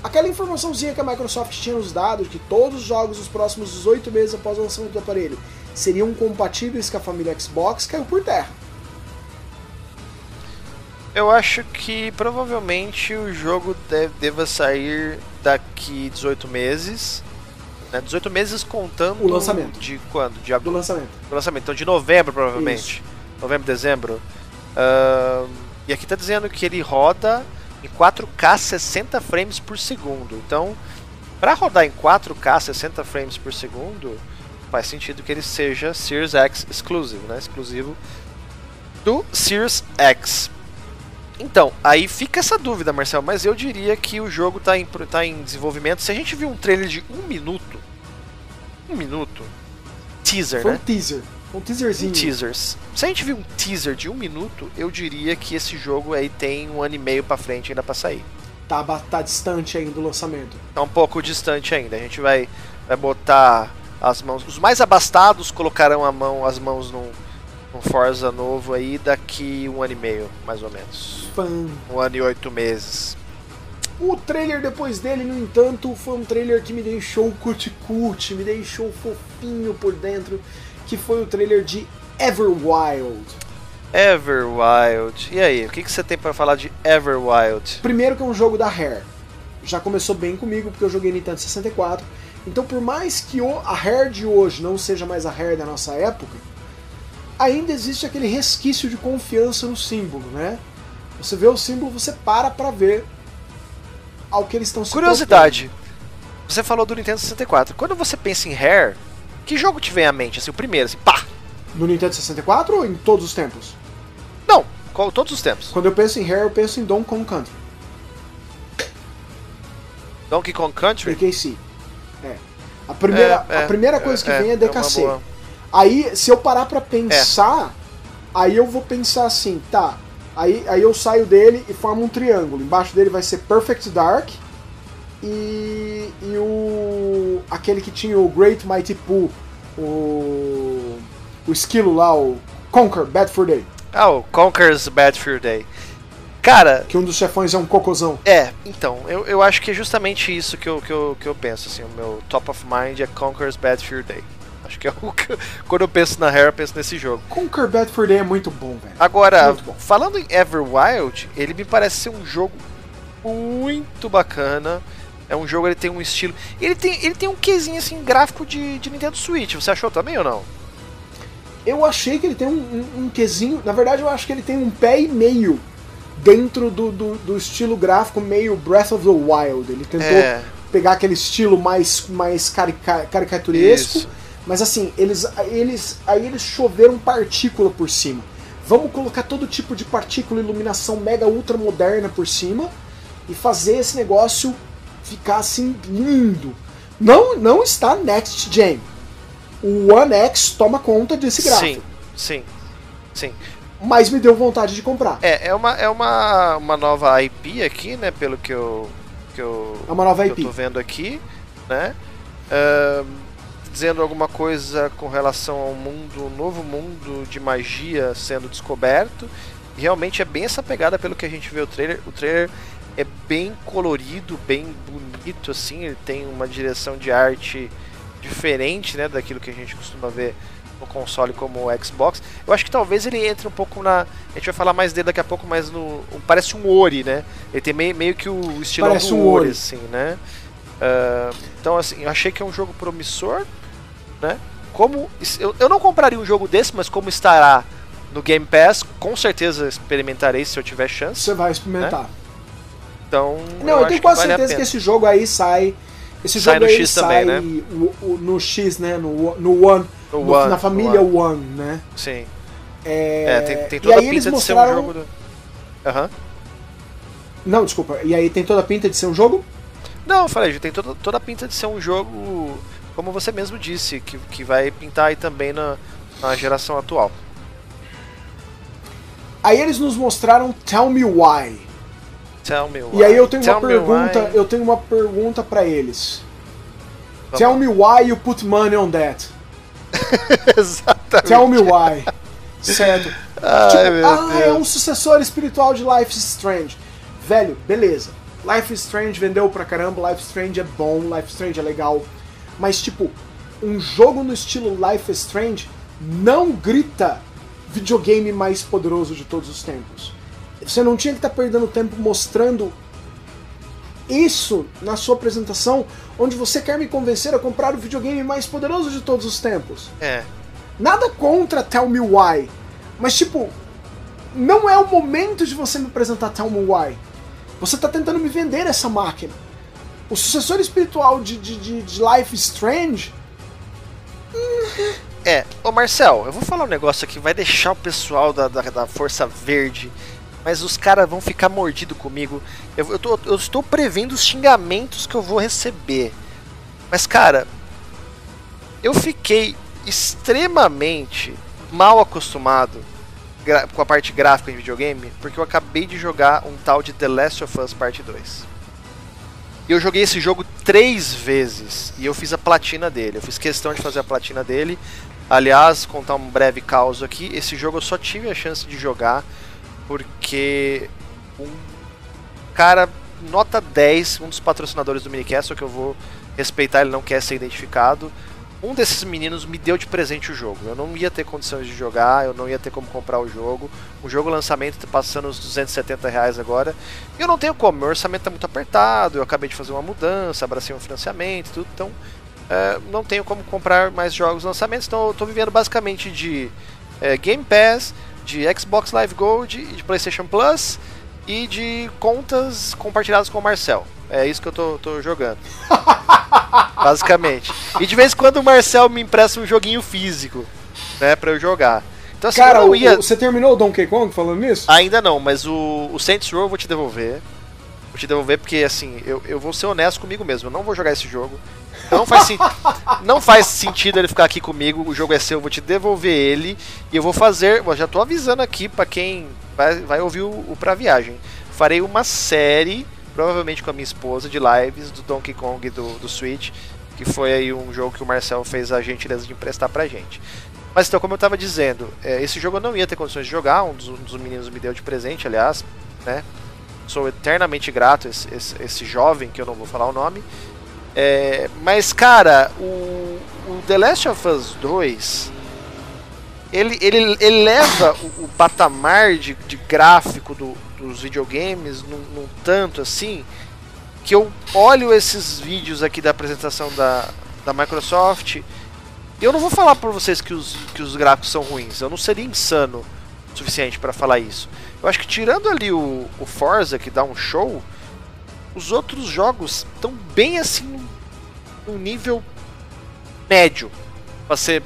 aquela informaçãozinha que a Microsoft tinha nos dado, que todos os jogos dos próximos 18 meses após o lançamento do aparelho seriam compatíveis com a família Xbox, caiu por terra. Eu acho que provavelmente o jogo deve, deva sair daqui 18 meses. Né? 18 meses contando o lançamento. De quando? De Do lançamento. Do lançamento. Então de novembro, provavelmente. Isso. Novembro, dezembro. Uh, e aqui tá dizendo que ele roda em 4K 60 frames por segundo. Então, para rodar em 4K 60 frames por segundo, faz sentido que ele seja Series X exclusivo, né? Exclusivo do Series X. Então, aí fica essa dúvida, Marcel, mas eu diria que o jogo está em, tá em desenvolvimento. Se a gente viu um trailer de um minuto, um minuto, teaser, Foi né? um teaser. Um teaserzinho. Um teasers. Se a gente viu um teaser de um minuto, eu diria que esse jogo aí tem um ano e meio pra frente ainda pra sair. Tá, tá distante ainda do lançamento. Tá um pouco distante ainda. A gente vai, vai botar as mãos. Os mais abastados colocarão a mão, as mãos num, num Forza novo aí daqui um ano e meio, mais ou menos. Fã. Um ano e oito meses. O trailer depois dele, no entanto, foi um trailer que me deixou cuticute, me deixou fofinho por dentro que foi o trailer de Everwild. Everwild. E aí, o que, que você tem para falar de Everwild? Primeiro que é um jogo da Rare. Já começou bem comigo porque eu joguei Nintendo 64. Então, por mais que o, a Rare de hoje não seja mais a Rare da nossa época, ainda existe aquele resquício de confiança no símbolo, né? Você vê o símbolo, você para pra ver ao que eles estão se Curiosidade. Você falou do Nintendo 64. Quando você pensa em Rare, que jogo te vem à mente, assim, o primeiro, assim, pá? No Nintendo 64 ou em todos os tempos? Não, qual, todos os tempos. Quando eu penso em Rare, eu penso em Donkey Kong Country. Donkey Kong Country? DKC. É. A primeira, é, é, a primeira coisa que é, vem é DKC. Aí, se eu parar pra pensar, aí eu vou pensar assim, tá. Aí, aí eu saio dele e formo um triângulo. Embaixo dele vai ser Perfect Dark e, e o aquele que tinha o Great Mighty Pooh, o o esquilo lá, o Conquer Bad Fur Day. Ah, o Conquer's Bad Fur Day. Cara. Que um dos chefões é um cocôzão. É, então, eu, eu acho que é justamente isso que eu, que, eu, que eu penso, assim, o meu top of mind é Conquer's Bad Fur Day. Acho que é o que, <laughs> quando eu penso na Rare, eu penso nesse jogo. Conquer Bad Fur Day é muito bom, velho. Agora, bom. falando em Everwild, ele me parece ser um jogo muito bacana. É um jogo, ele tem um estilo. Ele tem, ele tem um quesinho assim, gráfico de, de Nintendo Switch. Você achou também ou não? Eu achei que ele tem um, um, um quesinho. Na verdade, eu acho que ele tem um pé e meio dentro do, do, do estilo gráfico meio Breath of the Wild. Ele tentou é. pegar aquele estilo mais, mais carica, caricaturesco. Isso. Mas assim, eles, eles aí eles choveram partícula por cima. Vamos colocar todo tipo de partícula, iluminação mega ultra moderna por cima e fazer esse negócio ficar assim lindo. Não, não está next gen. O One X toma conta desse gráfico. Sim, sim, sim. Mas me deu vontade de comprar. É, é uma, é uma, uma nova IP aqui, né? Pelo que eu, que eu, é uma nova IP. eu tô vendo aqui, né? Dizendo alguma coisa com relação ao mundo, um novo mundo de magia sendo descoberto. E realmente é bem essa pegada pelo que a gente vê o trailer. O trailer é bem colorido, bem bonito, assim, ele tem uma direção de arte diferente, né, daquilo que a gente costuma ver no console como o Xbox. Eu acho que talvez ele entre um pouco na. A gente vai falar mais dele daqui a pouco, mas no. Parece um Ori, né? Ele tem meio, meio que o estilo parece do um Ori, assim, né? Uh, então, assim, eu achei que é um jogo promissor, né? Como. Eu, eu não compraria um jogo desse, mas como estará no Game Pass, com certeza experimentarei se eu tiver chance. Você vai experimentar. Né? Então. Não, eu, tenho quase vale certeza que esse jogo aí sai. Esse sai jogo no aí X sai também, né? o- o- no X, né? No, no One. No no- One, na família One. One, né? Sim. É, É, tem, tem e toda a pinta de ser um jogo do. Aham. Não, desculpa. E aí tem toda a pinta de ser um jogo? Não, eu falei, tem toda, toda a pinta de ser um jogo, como você mesmo disse, que, que vai pintar aí também na, na geração atual. Aí eles nos mostraram Tell Me Why. Tell me why. E aí eu tenho Tell uma pergunta, why. eu tenho uma pergunta para eles. Vamos Tell me why you put money on that. <laughs> Exatamente. Tell me why. certo. <laughs> Ai, tipo, ah, é Deus. um sucessor espiritual de Life is Strange. Velho, beleza. Life is Strange vendeu pra caramba, Life is Strange é bom, Life is Strange é legal. Mas, tipo, um jogo no estilo Life is Strange não grita videogame mais poderoso de todos os tempos. Você não tinha que estar perdendo tempo mostrando isso na sua apresentação, onde você quer me convencer a comprar o videogame mais poderoso de todos os tempos. É. Nada contra Tell Me Why. Mas, tipo, não é o momento de você me apresentar Tell Me Why. Você tá tentando me vender essa máquina. O sucessor espiritual de, de, de, de Life Strange. É, ô Marcel, eu vou falar um negócio aqui, vai deixar o pessoal da, da, da Força Verde, mas os caras vão ficar mordidos comigo. Eu, eu, tô- eu estou prevendo os xingamentos que eu vou receber. Mas, cara, eu fiquei extremamente mal acostumado com a parte gráfica em videogame, porque eu acabei de jogar um tal de The Last of Us Parte 2. E eu joguei esse jogo três vezes e eu fiz a platina dele. Eu fiz questão de fazer a platina dele. Aliás, contar um breve caos aqui. Esse jogo eu só tive a chance de jogar porque um cara nota 10, um dos patrocinadores do Minicastle, que eu vou respeitar, ele não quer ser identificado. Um desses meninos me deu de presente o jogo. Eu não ia ter condições de jogar, eu não ia ter como comprar o jogo. O jogo lançamento tá passando os 270 reais agora. E eu não tenho como, meu orçamento tá muito apertado, eu acabei de fazer uma mudança, abracei um financiamento tudo, então é, não tenho como comprar mais jogos lançamentos, então eu tô vivendo basicamente de é, Game Pass, de Xbox Live Gold, e de PlayStation Plus e de contas compartilhadas com o Marcel. É isso que eu tô, tô jogando. <laughs> Basicamente. E de vez em quando o Marcel me empresta um joguinho físico, né, pra eu jogar. Então assim, Cara, eu ia... você terminou o Donkey Kong falando nisso? Ainda não, mas o, o Saints Row eu vou te devolver. Vou te devolver porque, assim, eu, eu vou ser honesto comigo mesmo. Eu não vou jogar esse jogo. Não faz, não faz sentido ele ficar aqui comigo. O jogo é seu, eu vou te devolver ele. E eu vou fazer. Eu já tô avisando aqui pra quem vai, vai ouvir o, o Pra Viagem. Farei uma série, provavelmente com a minha esposa, de lives do Donkey Kong do, do Switch. Que foi aí um jogo que o Marcel fez a gentileza de emprestar pra gente. Mas então, como eu tava dizendo, é, esse jogo eu não ia ter condições de jogar. Um dos, um dos meninos me deu de presente, aliás, né? Sou eternamente grato a esse, esse, esse jovem, que eu não vou falar o nome. É, mas, cara, o, o The Last of Us 2 ele, ele, ele leva o, o patamar de, de gráfico do- dos videogames num, num tanto assim que eu olho esses vídeos aqui da apresentação da, da Microsoft eu não vou falar pra vocês que os, que os gráficos são ruins, eu não seria insano o suficiente pra falar isso. Eu acho que tirando ali o, o Forza, que dá um show, os outros jogos estão bem assim num nível médio, pra ser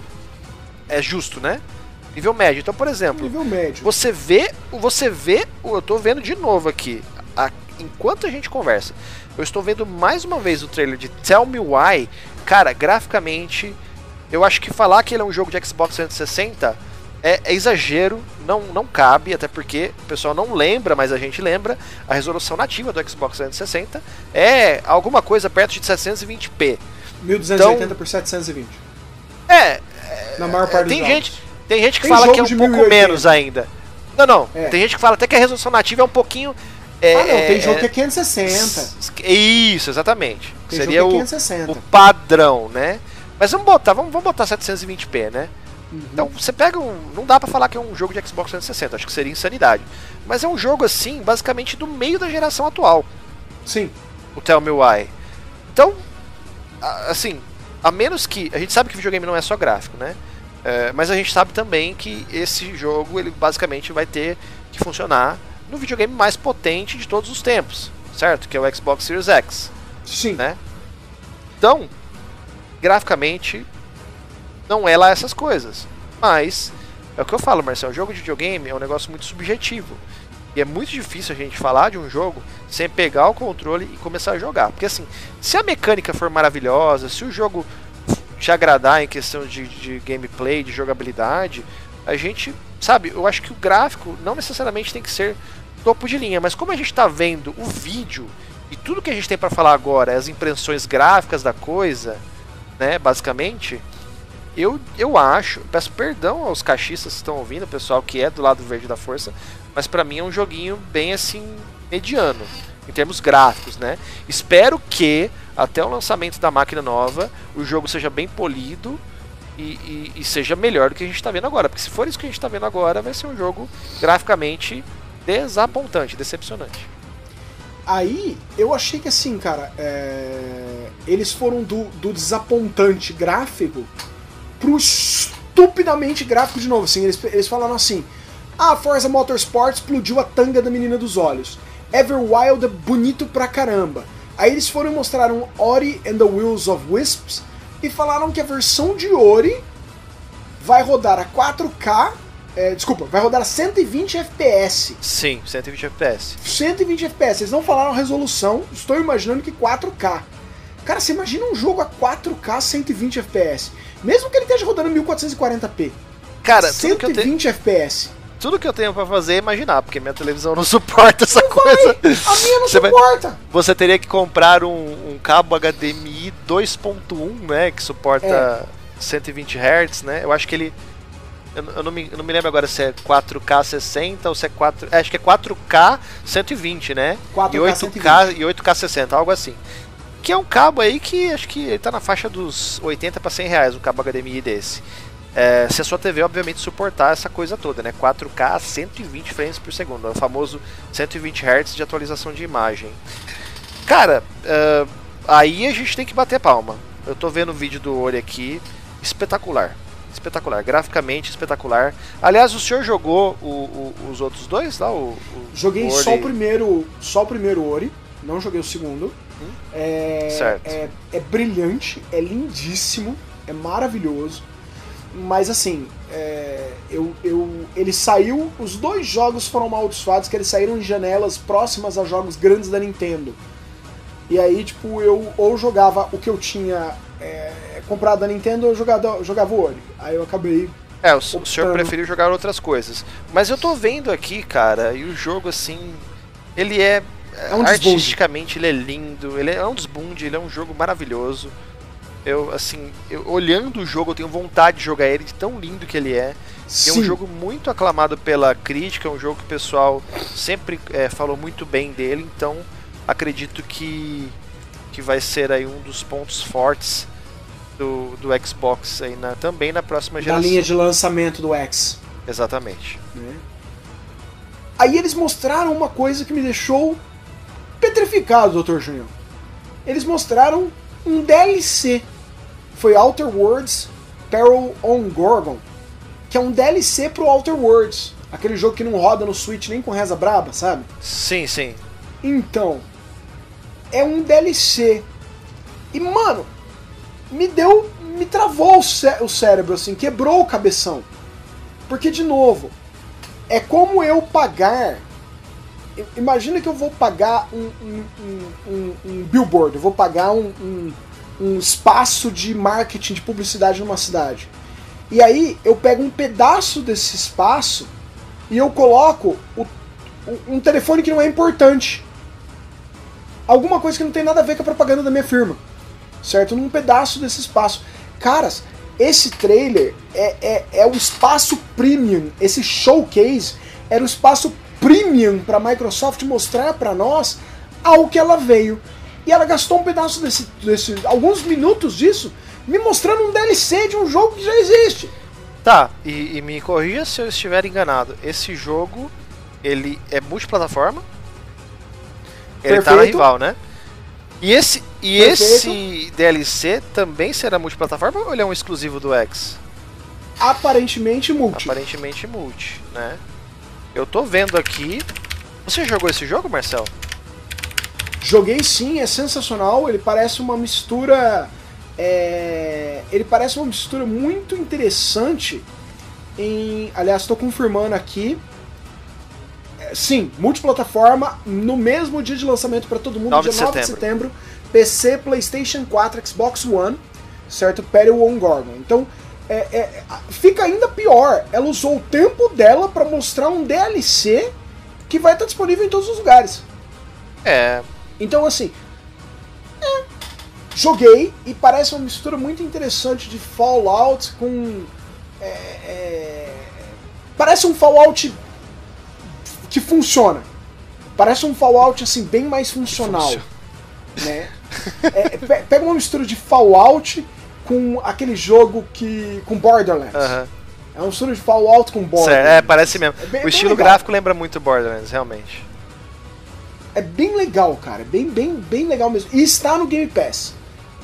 é justo, né? Nível médio. Então, por exemplo, Nível médio. você vê, você vê, eu tô vendo de novo aqui, a- enquanto a gente conversa, eu estou vendo mais uma vez o trailer de Tell Me Why. Cara, graficamente, eu acho que falar que ele é um jogo de Xbox 360 é, é exagero, não, não cabe, até porque o pessoal não lembra, mas a gente lembra, a resolução nativa do Xbox 360 é alguma coisa perto de 720p. 1280 por 720. É, Na maior parte tem dos gente, jogos. tem gente que Tem fala que é um pouco 1080. menos ainda. Não, não. É. Tem gente que fala até que a resolução nativa é um pouquinho. é, ah, não, tem é, jogo que é é, 560. Isso, exatamente. Tem Seria é o, 560. o padrão, né? Mas vamos botar, vamos, vamos botar 720p, né? Uhum. Então você pega um. Não dá pra falar que é um jogo de Xbox 360, acho que seria insanidade. Mas é um jogo assim, basicamente do meio da geração atual, Sim. o Tell Me Why. Então, a- assim, a menos que. A gente sabe que videogame não é só gráfico, né? É, mas a gente sabe também que esse jogo ele basicamente vai ter que funcionar no videogame mais potente de todos os tempos, certo? Que é o Xbox Series X. Sim. Né? Então, graficamente, não é lá essas coisas. Mas, é o que eu falo, Marcelo, jogo de videogame é um negócio muito subjetivo. E é muito difícil a gente falar de um jogo sem pegar o controle e começar a jogar. Porque assim, se a mecânica for maravilhosa, se o jogo te agradar em questão de, de gameplay, de jogabilidade, a gente, sabe, eu acho que o gráfico não necessariamente tem que ser topo de linha, mas como a gente está vendo o vídeo e tudo que a gente tem para falar agora as impressões gráficas da coisa, né, basicamente, eu, eu acho, peço perdão aos cachistas que estão ouvindo, pessoal que é do lado verde da força, mas para mim é um joguinho bem assim mediano em termos gráficos, né? Espero que até o lançamento da máquina nova o jogo seja bem polido e, e, e seja melhor do que a gente está vendo agora, porque se for isso que a gente está vendo agora, vai ser um jogo graficamente desapontante, decepcionante. Aí eu achei que assim, cara, é... eles foram do, do desapontante gráfico pro estupidamente gráfico de novo. Assim, eles, eles falaram assim: ah, Forza Motorsport explodiu a tanga da menina dos olhos. Everwild é bonito pra caramba. Aí eles foram e mostraram Ori and the Wheels of Wisps e falaram que a versão de Ori vai rodar a 4K. É, desculpa, vai rodar a 120 FPS. Sim, 120 FPS. 120 FPS. Eles não falaram resolução, estou imaginando que 4K. Cara, você imagina um jogo a 4K 120 FPS. Mesmo que ele esteja rodando 1440p. Cara, 120 FPS tudo que eu tenho para fazer é imaginar, porque minha televisão não <laughs> suporta essa não coisa. Vai. A minha não você suporta. Vai, você teria que comprar um, um cabo HDMI 2.1, né, que suporta é. 120 Hz, né? Eu acho que ele eu, eu, não me, eu não me lembro agora se é 4K 60 ou se é 4, é, acho que é 4K 120, né? 4K e 8K 120. e 8K 60, algo assim. Que é um cabo aí que acho que ele tá na faixa dos 80 para 100 reais, um cabo HDMI desse. É, se a sua TV, obviamente, suportar essa coisa toda, né? 4K a 120 frames por segundo, é o famoso 120 Hz de atualização de imagem. Cara, uh, aí a gente tem que bater palma. Eu tô vendo o vídeo do Ori aqui, espetacular. Espetacular, graficamente espetacular. Aliás, o senhor jogou o, o, os outros dois lá? O, Joguei o só o primeiro, só o primeiro Ori, não joguei o segundo. É, certo. É, é brilhante, é lindíssimo, é maravilhoso. Mas assim, é, eu, eu, ele saiu. Os dois jogos foram amaldiçoados, que eles saíram em janelas próximas a jogos grandes da Nintendo. E aí, tipo, eu ou jogava o que eu tinha é, comprado da Nintendo ou jogava, jogava o Ori. Aí eu acabei. É, o, o senhor preferiu jogar outras coisas. Mas eu tô vendo aqui, cara, e o jogo, assim. Ele é. É um artisticamente, ele é lindo, ele é um desbunde, ele é um jogo maravilhoso. Eu, assim, eu, olhando o jogo, eu tenho vontade de jogar ele, de tão lindo que ele é. Sim. É um jogo muito aclamado pela crítica, é um jogo que o pessoal sempre é, falou muito bem dele, então acredito que, que vai ser aí um dos pontos fortes do, do Xbox aí na, também na próxima geração. Na linha de lançamento do X. Exatamente. É. Aí eles mostraram uma coisa que me deixou petrificado, Dr. Júnior. Eles mostraram um DLC foi Outer Worlds Peril on Gorgon, que é um DLC pro Outer Worlds, aquele jogo que não roda no Switch nem com reza braba, sabe? Sim, sim. Então, é um DLC. E mano, me deu, me travou o, cé o cérebro assim, quebrou o cabeção. Porque de novo, é como eu pagar Imagina que eu vou pagar um, um, um, um, billboard, eu vou pagar um, espaço de marketing, de publicidade numa cidade. E aí eu pego um pedaço desse espaço e eu coloco o, um telefone que não é importante. Alguma coisa que não tem nada a ver com a propaganda da minha firma. Certo? Num pedaço desse espaço. Caras, esse trailer é, é, é o espaço premium. Esse showcase era o espaço premium para a Microsoft mostrar para nós ao que ela veio. E ela gastou um pedaço desse, desse. alguns minutos disso, me mostrando um DLC de um jogo que já existe. Tá, e, e me corrija se eu estiver enganado. Esse jogo, ele é multiplataforma? Ele Perfeito. tá na rival, né? E esse, e esse DLC também será multiplataforma ou ele é um exclusivo do X? Aparentemente multi. Aparentemente multi, né? Eu tô vendo aqui. Você jogou esse jogo, Marcel? Joguei sim, é sensacional. Ele parece uma mistura. É, ele parece uma mistura muito interessante. Em, aliás, estou confirmando aqui. É, sim, multiplataforma no mesmo dia de lançamento para todo mundo, 9 dia de 9 de setembro. setembro. PC, PlayStation 4, Xbox One, certo? Peril on Gorgon. Então, é, é, fica ainda pior. Ela usou o tempo dela para mostrar um DLC que vai estar disponível em todos os lugares. É, Então, assim, é, joguei e parece uma mistura muito interessante de Fallout com. é, é, parece um Fallout que funciona. Parece um Fallout assim bem mais funcional, funciona. né? <laughs> É, pe- pega uma mistura de Fallout com aquele jogo que com Borderlands. É uma mistura de Fallout com Borderlands. É, parece mesmo. É bem- o estilo gráfico lembra muito Borderlands, realmente. é bem legal, cara. É bem, bem, bem legal mesmo. E está no Game Pass.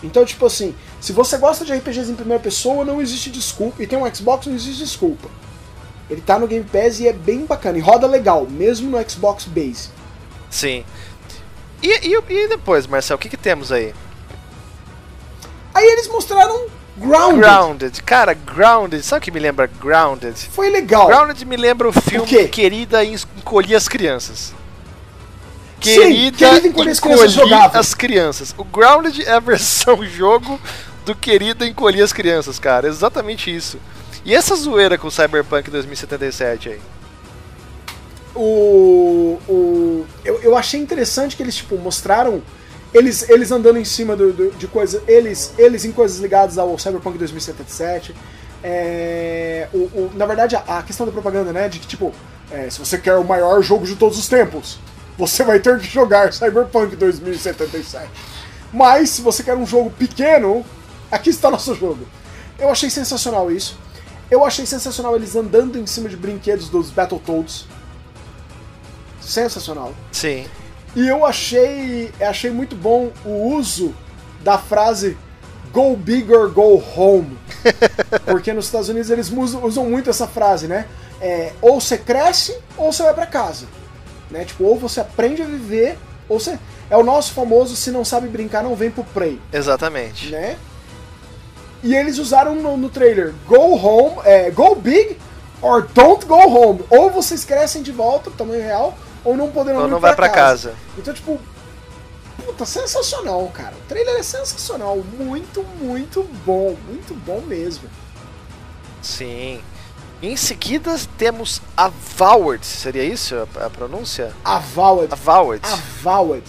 Então, tipo assim, se você gosta de RPGs em primeira pessoa, não existe desculpa. E tem um Xbox, não existe desculpa. Ele tá no Game Pass e é bem bacana. E roda legal, mesmo no Xbox Base. Sim. E, e, e depois, Marcel, o que, que temos aí? Aí eles mostraram Grounded. Grounded. Cara, Grounded. Sabe o que me lembra Grounded? Foi legal. Grounded me lembra o filme quê? Querida Encolher as Crianças. Sim, Querida, Querida Encolher as Crianças as Crianças. O Grounded é a <laughs> versão jogo do Querida Encolher as Crianças, cara. É exatamente isso. E essa zoeira com o Cyberpunk 2077 aí? o, o eu, eu achei interessante que eles tipo mostraram eles, eles andando em cima do, do- de coisas eles eles em coisas ligadas ao Cyberpunk 2077 é, o, o- na verdade a, a questão da propaganda né de que tipo é, se você quer o maior jogo de todos os tempos você vai ter que jogar <laughs> Cyberpunk 2077 mas se você quer um jogo pequeno aqui está nosso jogo eu achei sensacional isso eu achei sensacional eles andando em cima de brinquedos dos Battletoads sensacional. Sim. E eu achei, achei muito bom o uso da frase Go big or go home. <laughs> Porque nos Estados Unidos eles usam, usam muito essa frase, né? É, ou você cresce ou você vai pra casa. Né? Tipo, ou você aprende a viver, ou você. É o nosso famoso se não sabe brincar, não vem pro play. Exatamente. Né? E eles usaram no, no trailer Go home, é, go big or don't go home. Ou vocês crescem de volta, tamanho real, ou não poderão Ou não vai pra casa. Então, tipo, puta, sensacional, cara. O trailer é sensacional. Muito, muito bom. Muito bom mesmo. Sim. Em seguida temos Avowed. Seria isso a, a pronúncia? Avowed. Avowed. Avowed.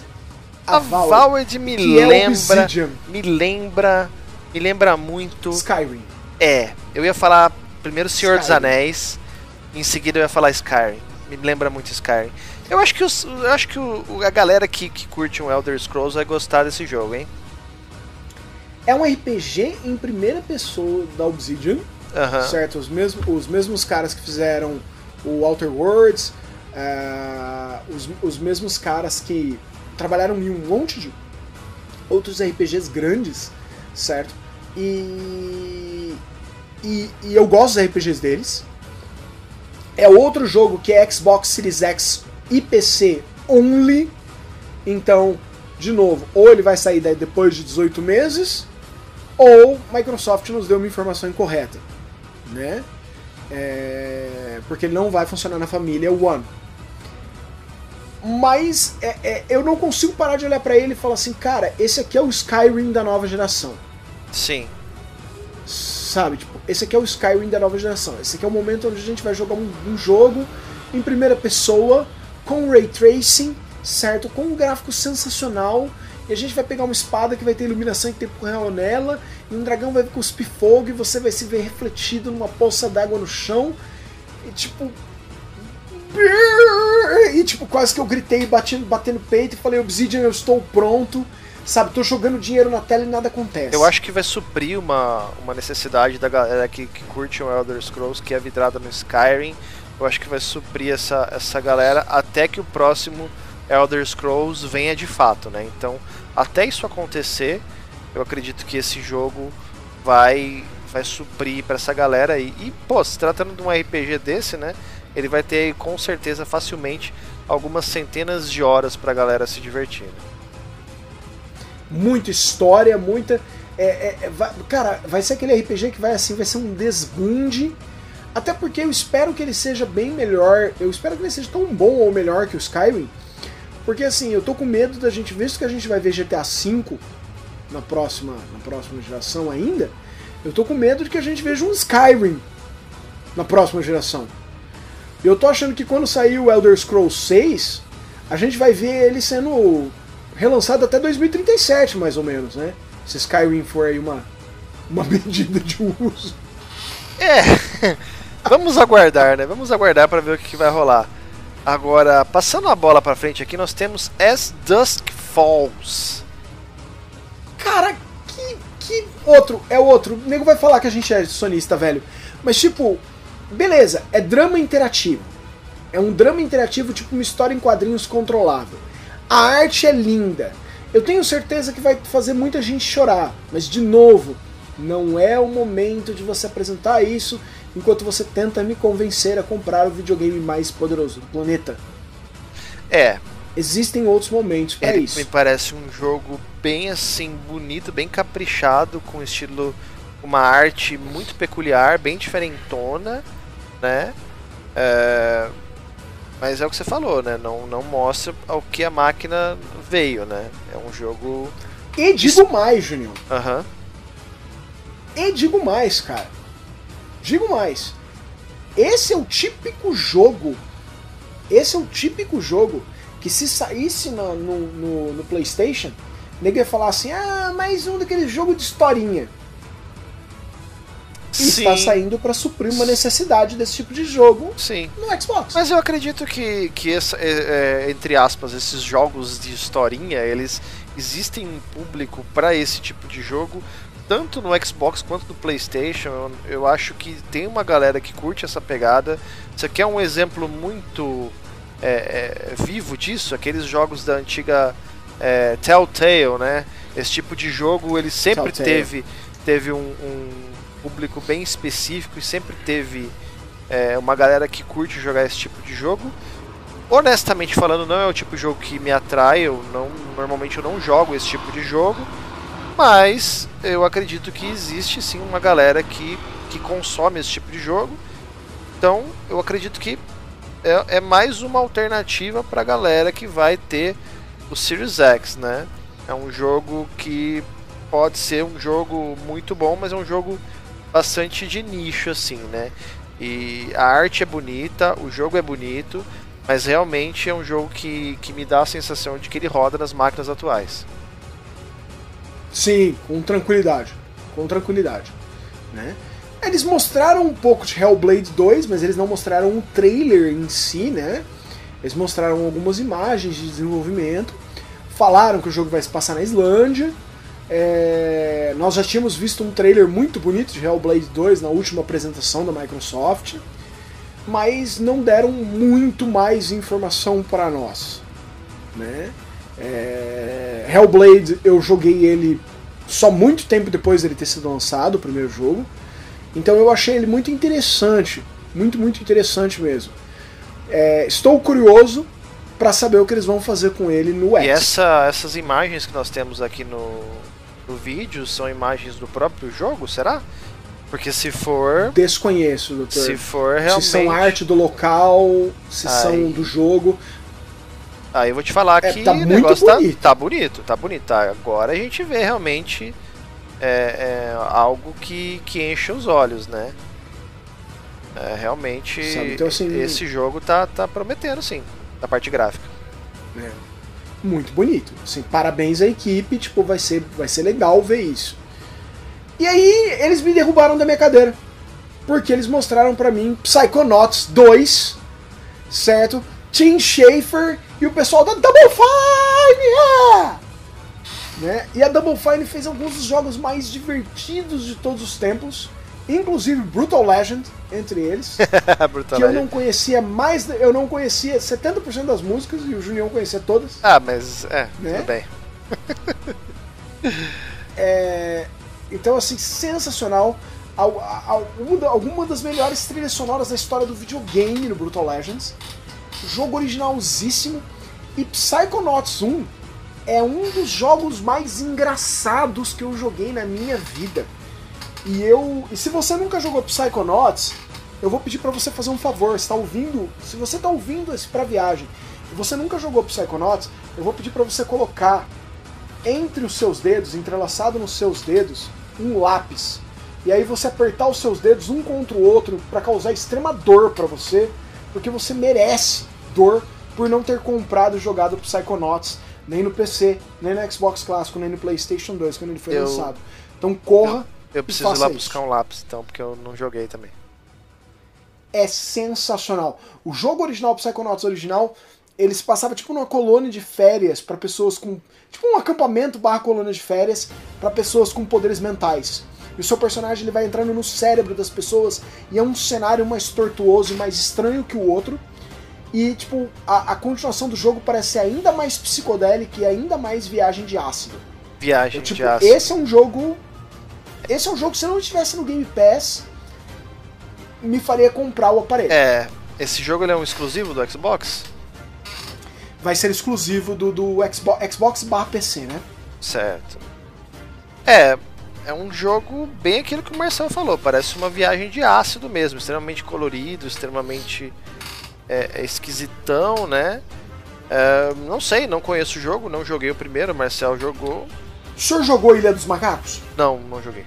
Avowed me é lembra. Obsidian. me lembra. Me lembra muito. Skyrim. É. Eu ia falar primeiro Senhor dos Skyrim. Anéis. Em seguida eu ia falar Skyrim. Me lembra muito Skyrim. Eu acho que, os, eu acho que o- a galera que, que curte um Elder Scrolls vai gostar desse jogo, hein? É um RPG em primeira pessoa da Obsidian. Aham. certo? Os mesmos, os mesmos caras que fizeram o Outer Worlds, ah, os, os mesmos caras que trabalharam em um monte de outros RPGs grandes, certo? E, e, e eu gosto dos RPGs deles. É outro jogo que é Xbox Series X e PC only. Então, de novo, ou ele vai sair depois de 18 meses, ou Microsoft nos deu uma informação incorreta né? É, porque ele não vai funcionar na família One. Mas é- é, eu não consigo parar de olhar pra ele e falar assim, cara, esse aqui é o Skyrim da nova geração. Sim. Sabe? Tipo, esse aqui é o Skyrim da nova geração. Esse aqui é o momento onde a gente vai jogar um, um jogo em primeira pessoa, com ray tracing, certo? Com um gráfico sensacional. E a gente vai pegar uma espada que vai ter iluminação em tempo real nela, e um dragão vai cuspir fogo, e você vai se ver refletido numa poça d'água no chão. E tipo. E tipo, quase que eu gritei, batendo, batendo peito e falei, Obsidian, eu estou pronto. Sabe, tô jogando dinheiro na tela e nada acontece. Eu acho que vai suprir uma, uma necessidade da galera que, que curte o Elder Scrolls, que é vidrada no Skyrim. Eu acho que vai suprir essa, essa galera até que o próximo Elder Scrolls venha de fato, né? Então, até isso acontecer, eu acredito que esse jogo vai vai suprir pra essa galera aí. E, pô, se tratando de um RPG desse, né? Ele vai ter com certeza facilmente algumas centenas de horas pra galera se divertir. né? muita história, muita. É, é, é, vai, cara, vai ser aquele RPG que vai assim, vai ser um desbunde. Até porque eu espero que ele seja bem melhor. Eu espero que ele seja tão bom ou melhor que o Skyrim. Porque assim, eu tô com medo da gente, visto que a gente vai ver GTA V na próxima, na próxima geração ainda, eu tô com medo de que a gente veja um Skyrim na próxima geração. Eu tô achando que quando sair o Elder Scrolls 6, a gente vai ver ele sendo relançado até 2037, mais ou menos, né? Se Skyrim for aí uma, uma <laughs> medida de uso. É, vamos aguardar, né? Vamos aguardar para ver o que, vai rolar. Agora, passando a bola para frente aqui, nós temos As Dusk Falls. Cara, que, que outro, é outro. O nego vai falar que a gente é sonista, velho. Mas tipo, beleza, é drama interativo. É um drama interativo, tipo uma história em quadrinhos controlável. A arte é linda. Eu tenho certeza que vai fazer muita gente chorar, mas de novo, não é o momento de você apresentar isso enquanto você tenta me convencer a comprar o videogame mais poderoso do planeta. É. Existem outros momentos para isso. Me parece um jogo bem assim bonito, bem caprichado, com estilo uma arte muito peculiar, bem diferentona, né? É... Mas é o que você falou, né? Não, não mostra ao que a máquina veio, né? É um jogo. E digo mais, Juninho. Aham. Uhum. E digo mais, cara. Digo mais. Esse é o típico jogo. Esse é o típico jogo que se saísse no, no, no, no PlayStation, ninguém ia falar assim: ah, mais um daqueles jogos de historinha. E Sim. está saindo para suprir uma necessidade desse tipo de jogo Sim. no Xbox. Mas eu acredito que, que essa, é, é, entre aspas, esses jogos de historinha, eles existem um público para esse tipo de jogo, tanto no Xbox quanto no PlayStation. Eu, acho que tem uma galera que curte essa pegada. Isso aqui é um exemplo muito é, é vivo disso, aqueles jogos da antiga é, Telltale, né? Esse tipo de jogo ele sempre Telltale. teve, teve um, um público bem específico e sempre teve é, uma galera que curte jogar esse tipo de jogo. Honestamente falando, não é o tipo de jogo que me atrai. Eu não, normalmente eu não jogo esse tipo de jogo, mas eu acredito que existe sim uma galera que, que consome esse tipo de jogo. Então eu acredito que é, é mais uma alternativa para a galera que vai ter o Series X, né? É um jogo que pode ser um jogo muito bom, mas é um jogo bastante de nicho, assim, né? E a arte é bonita, o jogo é bonito, mas realmente é um jogo que, que me dá a sensação de que ele roda nas máquinas atuais. Sim, com tranquilidade. Com tranquilidade. Né? Eles mostraram um pouco de Hellblade 2, mas eles não mostraram um trailer em si, né? Eles mostraram algumas imagens de desenvolvimento, falaram que o jogo vai se passar na Islândia, é, nós já tínhamos visto um trailer muito bonito de Hellblade 2 na última apresentação da Microsoft, mas não deram muito mais informação para nós. Né? É, Hellblade eu joguei ele só muito tempo depois dele ter sido lançado, o primeiro jogo, então eu achei ele muito interessante, muito, muito interessante mesmo. É, estou curioso para saber o que eles vão fazer com ele no X. E essa, essas imagens que nós temos aqui no, no vídeo são imagens do próprio jogo, será? Porque se for. Desconheço, doutor. Se for realmente. Se são arte do local, se Aí. são do jogo. Aí eu vou te falar é, que tá o negócio tá bonito. Tá, tá bonito, tá bonito. Tá. Agora a gente vê realmente é, é algo que, que enche os olhos, né? É, realmente então, assim, esse jogo tá, tá prometendo sim, da parte gráfica. É muito bonito. Assim, parabéns à equipe, tipo, vai ser, vai ser legal ver isso. E aí eles me derrubaram da minha cadeira. Porque eles mostraram para mim Psychonauts 2, certo? Tim Schafer e o pessoal da Double Fine! Yeah! Né? E a Double Fine fez alguns dos jogos mais divertidos de todos os tempos inclusive Brutal Legend entre eles, <laughs> que eu não conhecia mais, eu não conhecia 70% das músicas e o Junião conhecia todas. Ah, mas é, né? tudo bem. <laughs> é, então assim, sensacional. Alguma das melhores trilhas sonoras da história do videogame no Brutal Legends. Jogo originalzíssimo. E Psychonauts 1 é um dos jogos mais engraçados que eu joguei na minha vida. E eu, e se você nunca jogou Psychonauts, eu vou pedir para você fazer um favor, está ouvindo? Se você está ouvindo esse para viagem, e você nunca jogou Psychonauts, eu vou pedir para você colocar entre os seus dedos, entrelaçado nos seus dedos, um lápis. E aí você apertar os seus dedos um contra o outro para causar extrema dor para você, porque você merece dor por não ter comprado e jogado Psychonauts nem no PC, nem no Xbox clássico, nem no PlayStation 2 quando ele foi Eu- lançado. Então corra, Eu preciso ir lá isso. buscar um lápis, então, porque eu não joguei também. é sensacional. O jogo original, o Psychonauts original, ele se passava tipo numa colônia de férias para pessoas com. Tipo um acampamento barra colônia de férias para pessoas com poderes mentais. E o seu personagem ele vai entrando no cérebro das pessoas e é um cenário mais tortuoso e mais estranho que o outro. E, tipo, a, a continuação do jogo parece ser ainda mais psicodélica e ainda mais viagem de ácido. Viagem É, tipo, de aço. esse é um jogo. Esse é um jogo que se não estivesse no Game Pass, me faria comprar o aparelho. É, esse jogo é um exclusivo do Xbox? vai ser exclusivo do, do Xbox, Xbox barra PC, né? Certo. É, é um jogo bem aquilo que o Marcelo falou, parece uma viagem de ácido mesmo, extremamente colorido, extremamente é, é esquisitão, né? É, não sei, não conheço o jogo, não joguei o primeiro, o Marcel jogou. O senhor jogou Ilha dos Macacos? Não, não joguei.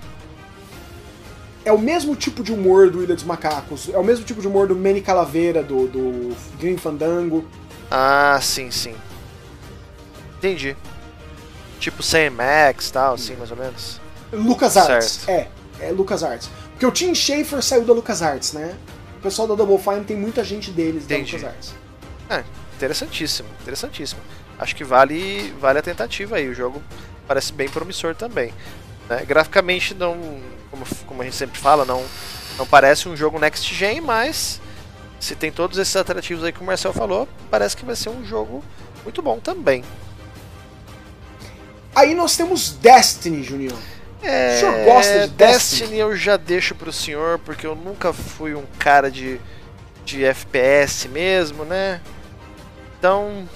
É o mesmo tipo de humor do Ilha dos Macacos, é o mesmo tipo de humor do Manny Calaveira, do, do Green Fandango. Ah, sim, sim. Entendi. Tipo Sam Max tal, assim, mais ou menos. LucasArts. Certo. É, é LucasArts. Porque o Tim Schafer saiu da LucasArts, né? O pessoal da Double Fine tem muita gente deles Entendi. da LucasArts. É, interessantíssimo, interessantíssimo. Acho que vale, vale a tentativa aí. O jogo parece bem promissor também. né? Graficamente não, como, como a gente sempre fala, não, não parece um jogo next gen, mas se tem todos esses atrativos aí que o Marcel falou, parece que vai ser um jogo muito bom também. Aí nós temos Destiny, Junior. É, O senhor gosta de Destiny? eu já deixo pro senhor, porque eu nunca fui um cara de, de FPS mesmo, né? Então,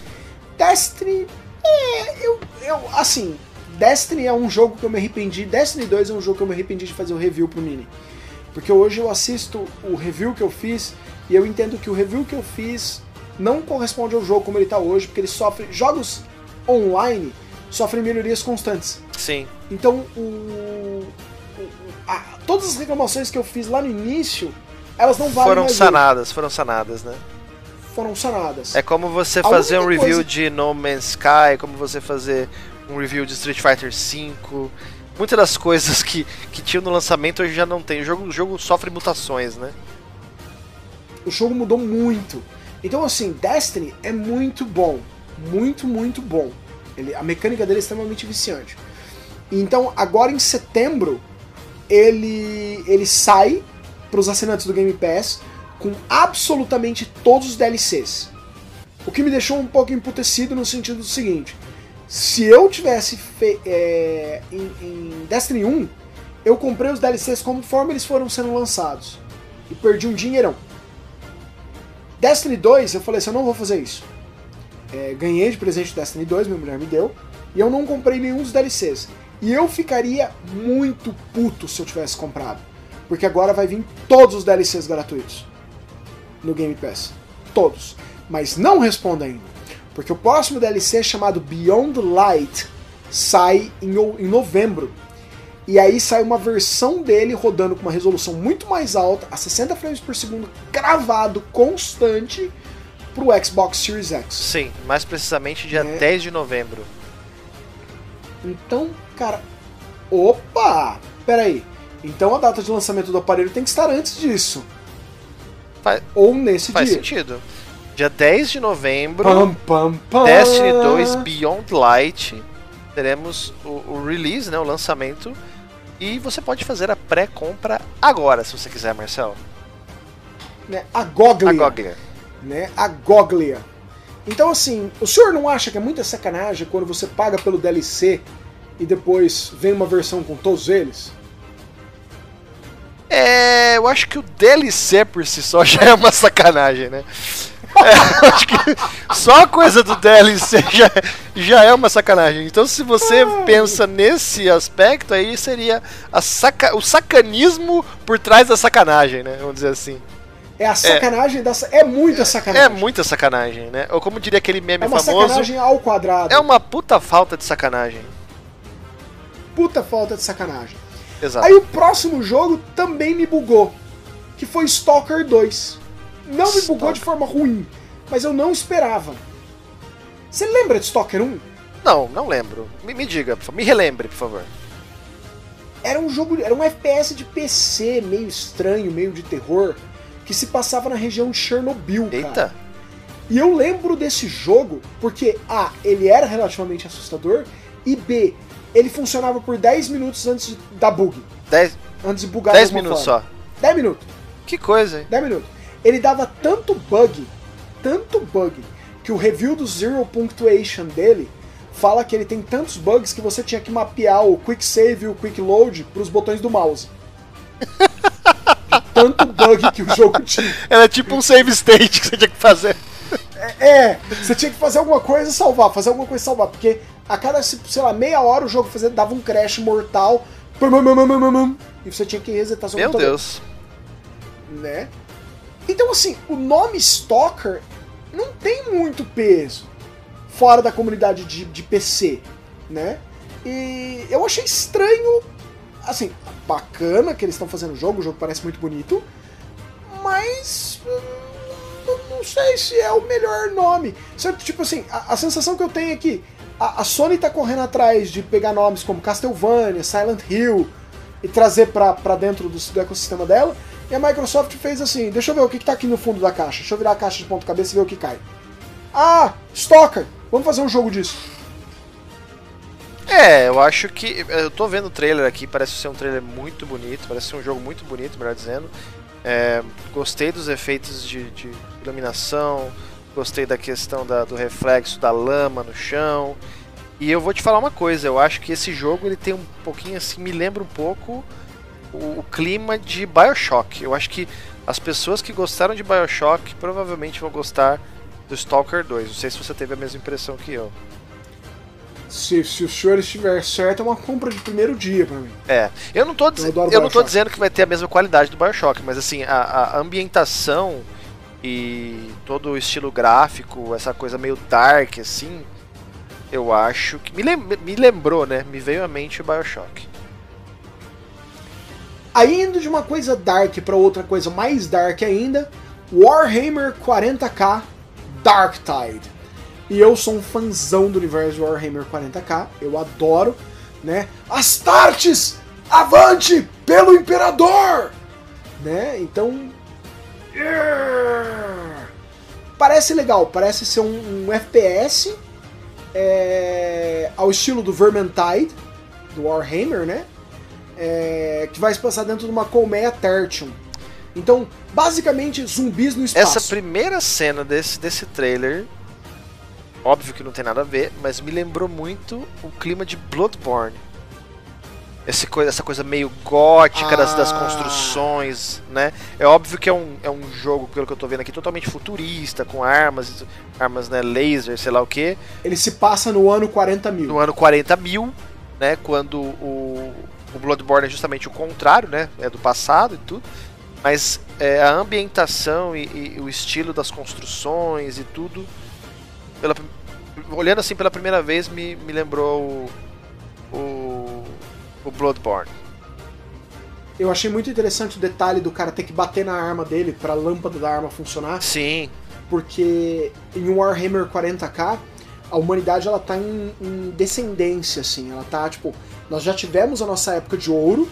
Destiny. É, eu, eu. Assim, Destiny é um jogo que eu me arrependi. Destiny 2 é um jogo que eu me arrependi de fazer o review pro Nini. Porque hoje eu assisto o review que eu fiz e eu entendo que o review que eu fiz não corresponde ao jogo como ele tá hoje, porque ele sofre. Jogos online sofrem melhorias constantes. sim, Então, o, o- a- todas as reclamações que eu fiz lá no início, elas não valem foram hoje. sanadas, foram sanadas, né? Foram sanadas. É como você A fazer um review coisa- de No Man's Sky, como você fazer um review de Street Fighter V. Muitas das coisas que, que tinham no lançamento hoje já não tem. O jogo, o jogo sofre mutações, né? O jogo mudou muito. Então, assim, Destiny é muito bom. Muito, muito bom. Ele, a mecânica dele é extremamente viciante. Então, agora em setembro, ele, ele sai para os assinantes do Game Pass com absolutamente todos os DLCs. O que me deixou um pouco emputecido no sentido do seguinte: se eu tivesse é, em, em Destiny 1, eu comprei os DLCs conforme eles foram sendo lançados e perdi um dinheirão. Destiny 2, eu falei assim, eu não vou fazer isso. É, ganhei de presente Destiny 2, minha mulher me deu, e eu não comprei nenhum dos DLCs. E eu ficaria muito puto se eu tivesse comprado. Porque agora vai vir todos os DLCs gratuitos no Game Pass. Todos. Mas não responda ainda. Porque o próximo DLC chamado Beyond Light sai em, em novembro. E aí sai uma versão dele rodando com uma resolução muito mais alta, a 60 frames por segundo, cravado, constante, pro Xbox Series X. Sim, mais precisamente dia É. 10 de novembro. Então, cara. Opa! Peraí. Então a data de lançamento do aparelho tem que estar antes disso. Faz, Ou nesse faz dia. sentido. Dia 10 de novembro, Pam, pam, pam. Destiny 2 Beyond Light. Teremos o, o release, né, o lançamento. E você pode fazer a pré-compra agora, se você quiser, Marcel. Né? A Goglia. A Goglia. Né? A Goglia. Então, assim, o senhor não acha que é muita sacanagem quando você paga pelo DLC e depois vem uma versão com todos eles? É, eu acho que o DLC por si só <laughs> já é uma sacanagem, né? É, acho que só a coisa do DLC já, já é uma sacanagem. Então, se você pensa nesse aspecto, aí seria a saca, o sacanismo por trás da sacanagem, né? Vamos dizer assim. É a sacanagem é, da. É muita sacanagem. É muita sacanagem, né? Ou como diria aquele meme é uma famoso. sacanagem ao quadrado. É uma puta falta de sacanagem. Puta falta de sacanagem. Exato. Aí o próximo jogo também me bugou. Que foi Stalker 2. Não me bugou de forma ruim, mas eu não esperava. Você lembra de Stalker 1? Não, não lembro. Me, me diga, me relembre, por favor. Era um jogo, era um FPS de PC meio estranho, meio de terror, que se passava na região de Chernobyl, Eita. cara. E eu lembro desse jogo porque A, ele era relativamente assustador e B, ele funcionava por 10 minutos antes de, da bug. 10 Antes de bugar 10 minutos só. 10 minutos. Que coisa, hein? 10 minutos. Ele dava tanto bug, tanto bug, que o review do Zero Punctuation dele fala que ele tem tantos bugs que você tinha que mapear o Quick Save e o Quick Load para os botões do mouse. <laughs> tanto bug que o jogo tinha. Era tipo um save state que você tinha que fazer. É, é, você tinha que fazer alguma coisa e salvar, fazer alguma coisa e salvar, porque a cada, sei lá, meia hora o jogo fazia, dava um crash mortal e você tinha que resetar seu Meu computador. Deus. Né? Então, assim, o nome Stalker não tem muito peso fora da comunidade de, de PC, né? E eu achei estranho, assim, bacana que eles estão fazendo o jogo, o jogo parece muito bonito, mas hum, não sei se é o melhor nome. Certo? Tipo assim, a, a sensação que eu tenho é que a, a, Sony tá correndo atrás de pegar nomes como Castlevania, Silent Hill e trazer pra dentro do, do ecossistema dela, e a Microsoft fez assim: deixa eu ver o que, que tá aqui no fundo da caixa. Deixa eu virar a caixa de ponta-cabeça e ver o que cai. Ah, Stalker! Vamos fazer um jogo disso. É, eu acho que. Eu tô vendo o trailer aqui, parece ser um trailer muito bonito, parece ser um jogo muito bonito, melhor dizendo. É, gostei dos efeitos de, de, iluminação, gostei da questão da, do reflexo da lama no chão. E eu vou te falar uma coisa, eu acho que esse jogo ele tem um pouquinho assim, me lembra um pouco o, o, clima de Bioshock. Eu acho que as pessoas que gostaram de Bioshock provavelmente vão gostar do Stalker 2. Não sei se você teve a mesma impressão que eu. Se, se o senhor estiver certo, é uma compra de primeiro dia para mim. É. Eu não tô, eu, eu não tô dizendo que vai ter a mesma qualidade do Bioshock, mas assim, a, a ambientação e todo o estilo gráfico, essa coisa meio dark, assim, eu acho que. Me, lem me lembrou, né? Me veio à mente o Bioshock. Aí indo de uma coisa dark para outra coisa mais dark ainda, Warhammer 40k Dark Tide. E eu sou um fãzão do universo de Warhammer 40k, eu adoro, né? Astartes, avante pelo imperador, né? Então, parece legal, parece ser um, um FPS é, ao estilo do Vermintide do Warhammer, né? é, que vai se passar dentro de uma colmeia Tertium. Então, basicamente, zumbis no espaço. Essa primeira cena desse, desse trailer, óbvio que não tem nada a ver, mas me lembrou muito o clima de Bloodborne. Esse coisa, essa coisa meio gótica ah. das, das, ah. construções, né? É óbvio que é um, é um jogo, pelo que eu tô vendo aqui, totalmente futurista, com armas, armas, né, laser, sei lá o que. Ele se passa no ano 40 mil. No ano 40 mil, né? Quando o, o Bloodborne é justamente o contrário, né? É do passado e tudo. Mas é, a ambientação e, e, o estilo das construções e tudo, pela, olhando assim pela primeira vez, me, me lembrou o, o, o Bloodborne. Eu achei muito interessante o detalhe do cara ter que bater na arma dele para a lâmpada da arma funcionar. Sim. Porque em Warhammer 40k, a humanidade ela tá em, em descendência, assim. Ela tá, tipo, nós já tivemos a nossa época de ouro.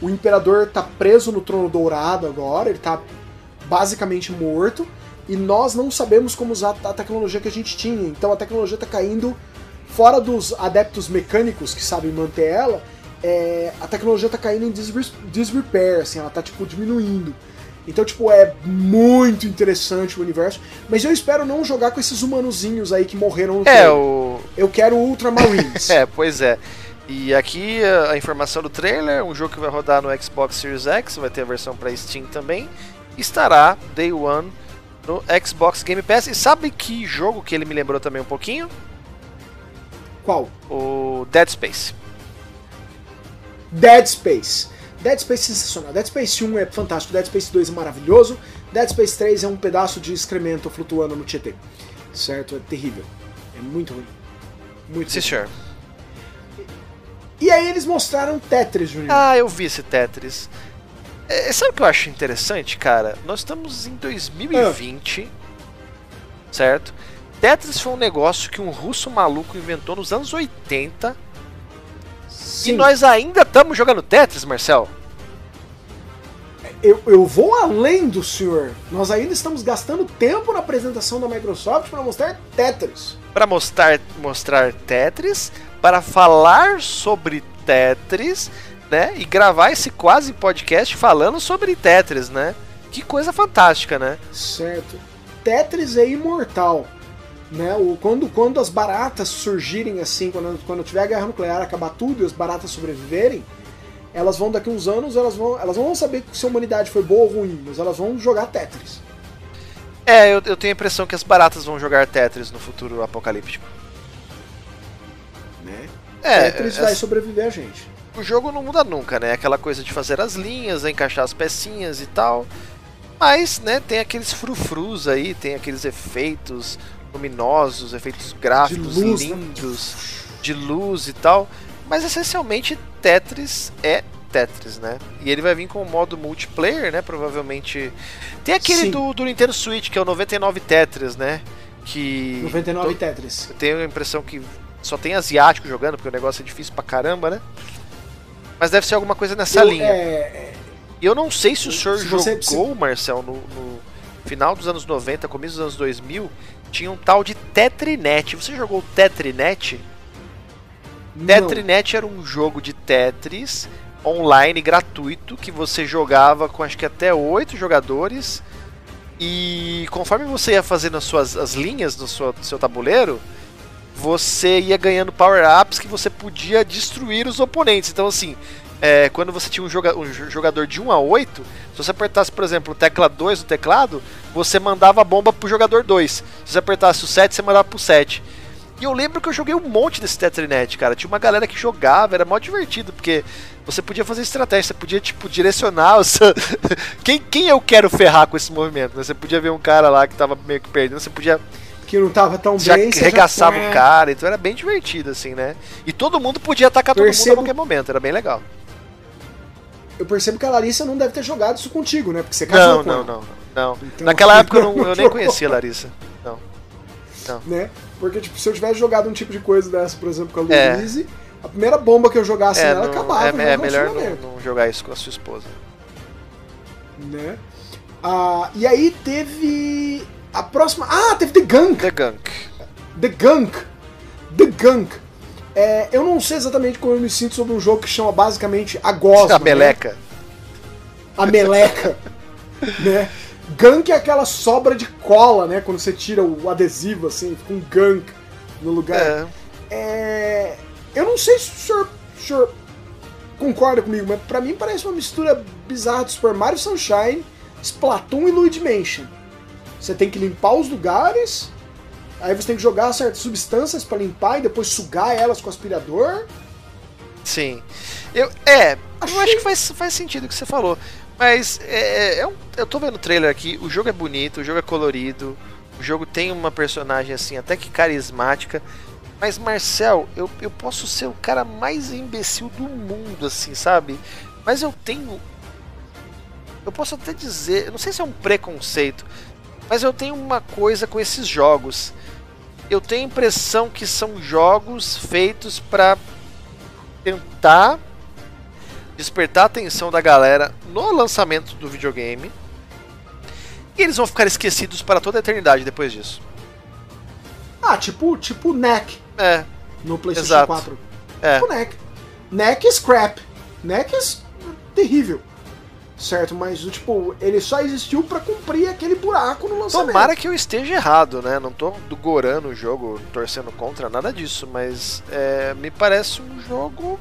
O imperador está preso no trono dourado agora, ele está basicamente morto. E nós não sabemos como usar a tecnologia que a gente tinha. Então a tecnologia está caindo fora dos adeptos mecânicos que sabem manter ela. É, a tecnologia está caindo em disrepair, assim, ela está tipo diminuindo. Então, tipo, é muito interessante o universo. Mas eu espero não jogar com esses humanozinhos aí que morreram no É, o... Eu quero Ultramarines. <laughs> é, pois é. E aqui a informação do trailer, um jogo que vai rodar no Xbox Series X, vai ter a versão para Steam também, estará Day One no Xbox Game Pass. E sabe que jogo que ele me lembrou também um pouquinho? Qual? O Dead Space. Dead Space. Dead Space é sensacional. Dead Space 1 é fantástico, Dead Space 2 é maravilhoso, Dead Space 3 é um pedaço de excremento flutuando no Tietê. Certo? É terrível. É muito ruim. Muito Sim, ruim. senhor. E aí eles mostraram Tetris, Junior. Ah, eu vi esse Tetris. É, sabe o que eu acho interessante, cara? Nós estamos em 2020, certo? Tetris foi um negócio que um russo maluco inventou nos anos 80 Sim. e nós ainda estamos jogando Tetris, Marcel. Eu, eu vou além do senhor. Nós ainda estamos gastando tempo na apresentação da Microsoft para mostrar Tetris. Para mostrar, mostrar Tetris, para falar sobre Tetris, né? E gravar esse quase podcast falando sobre Tetris, né? Que coisa fantástica, né? Certo. Tetris é imortal. Né? O, quando, quando as baratas surgirem assim, quando, quando tiver a guerra nuclear, acabar tudo e as baratas sobreviverem, elas vão daqui uns anos, elas vão, elas não vão saber se a humanidade foi boa ou ruim, mas elas vão jogar Tetris. É, eu, eu tenho a impressão que as baratas vão jogar Tetris no futuro apocalíptico. Né? É, Tetris é- vai sobreviver a gente. O jogo não muda nunca, né? Aquela coisa de fazer as linhas, encaixar as pecinhas e tal. Mas, né, tem aqueles frufrus aí, tem aqueles efeitos luminosos, efeitos gráficos De luz, né? lindos, de luz e tal. Mas essencialmente Tetris é Tetris, né? E ele vai vir com o modo multiplayer, né? Provavelmente. Tem aquele Sim. do, do Nintendo Switch, que é o 99 Tetris, né? Que. 99 to- Tetris. eu tenho a impressão que só tem asiático jogando, porque o negócio é difícil pra caramba, né? Mas deve ser alguma coisa nessa Eu- linha. é, E eu não sei se o senhor Se você- jogou, Marcel, no, no final dos anos 90, começo dos anos 2000, tinha um tal de Tetrinet. Você jogou Tetrinet? não. Tetrinet era um jogo de Tetris online gratuito que você jogava com acho que até oito jogadores. E conforme você ia fazendo as suas as linhas no seu, no seu tabuleiro, você ia ganhando power-ups que você podia destruir os oponentes. Então, assim, é, quando você tinha um, joga- um jo- jogador de 1 a 8, se você apertasse, por exemplo, tecla 2 no teclado, você mandava a bomba pro jogador 2. Se você apertasse o 7, você mandava pro 7. E eu lembro que eu joguei um monte desse Tetrinet, cara. Tinha uma galera que jogava, era mó divertido, porque você podia fazer estratégia, você podia, tipo, direcionar <laughs> quem, quem eu quero ferrar com esse movimento, né? Você podia ver um cara lá que tava meio que perdendo, você podia Que não tava tão já bem. você arregaçava já... o cara, então era bem divertido, assim, né? E todo mundo podia atacar todo mundo a qualquer momento, era bem legal. Eu percebo que a Larissa não deve ter jogado isso contigo, né? Porque você casou Não, com não, ela, não, não. Então- Naquela época eu, não- eu nem conhecia a Larissa. Não. né? Porque, tipo, se eu tivesse jogado um tipo de coisa dessa, por exemplo, com a É. Louise, a primeira bomba que eu jogasse É, nela não- acabava. é, já é melhor não, não jogar isso com a sua esposa. Né? Ah, e aí teve. A próxima. Ah, teve The Gunk! The Gunk. The Gunk! The Gunk! É, eu não sei exatamente como eu me sinto sobre um jogo que chama basicamente a gosma. a meleca. Né? A meleca. <laughs> né? Gunk é aquela sobra de cola, né? Quando você tira o adesivo, assim, fica um gunk no lugar. É. É, Eu não sei se o senhor, o senhor concorda comigo, mas pra mim parece uma mistura bizarra de Super Mario Sunshine, Splatoon e Luigi Mansion. Você tem que limpar os lugares, aí você tem que jogar certas substâncias pra limpar e depois sugar elas com o aspirador. Sim. Eu, é, eu Achei- acho que faz, faz sentido o que você falou. Mas é, é um- eu tô vendo o trailer aqui, o jogo é bonito, o jogo é colorido, o jogo tem uma personagem assim, até que carismática. Mas Marcel, eu, eu posso ser o cara mais imbecil do mundo, assim, sabe? Mas eu tenho. Eu posso até dizer, eu não sei se é um preconceito, mas eu tenho uma coisa com esses jogos. Eu tenho a impressão que são jogos feitos pra tentar despertar a atenção da galera no lançamento do videogame. E eles vão ficar esquecidos para toda a eternidade depois disso. Ah, tipo, tipo NEC É, no PlayStation Exato. 4. é. Tipo NEC. NEC scrap. NEC é terrível. Certo? Mas, tipo, ele só existiu para cumprir aquele buraco no lançamento. Tomara que eu esteja errado, né? Não tô do gorando o jogo, torcendo contra, nada disso, mas é, me parece um jogo.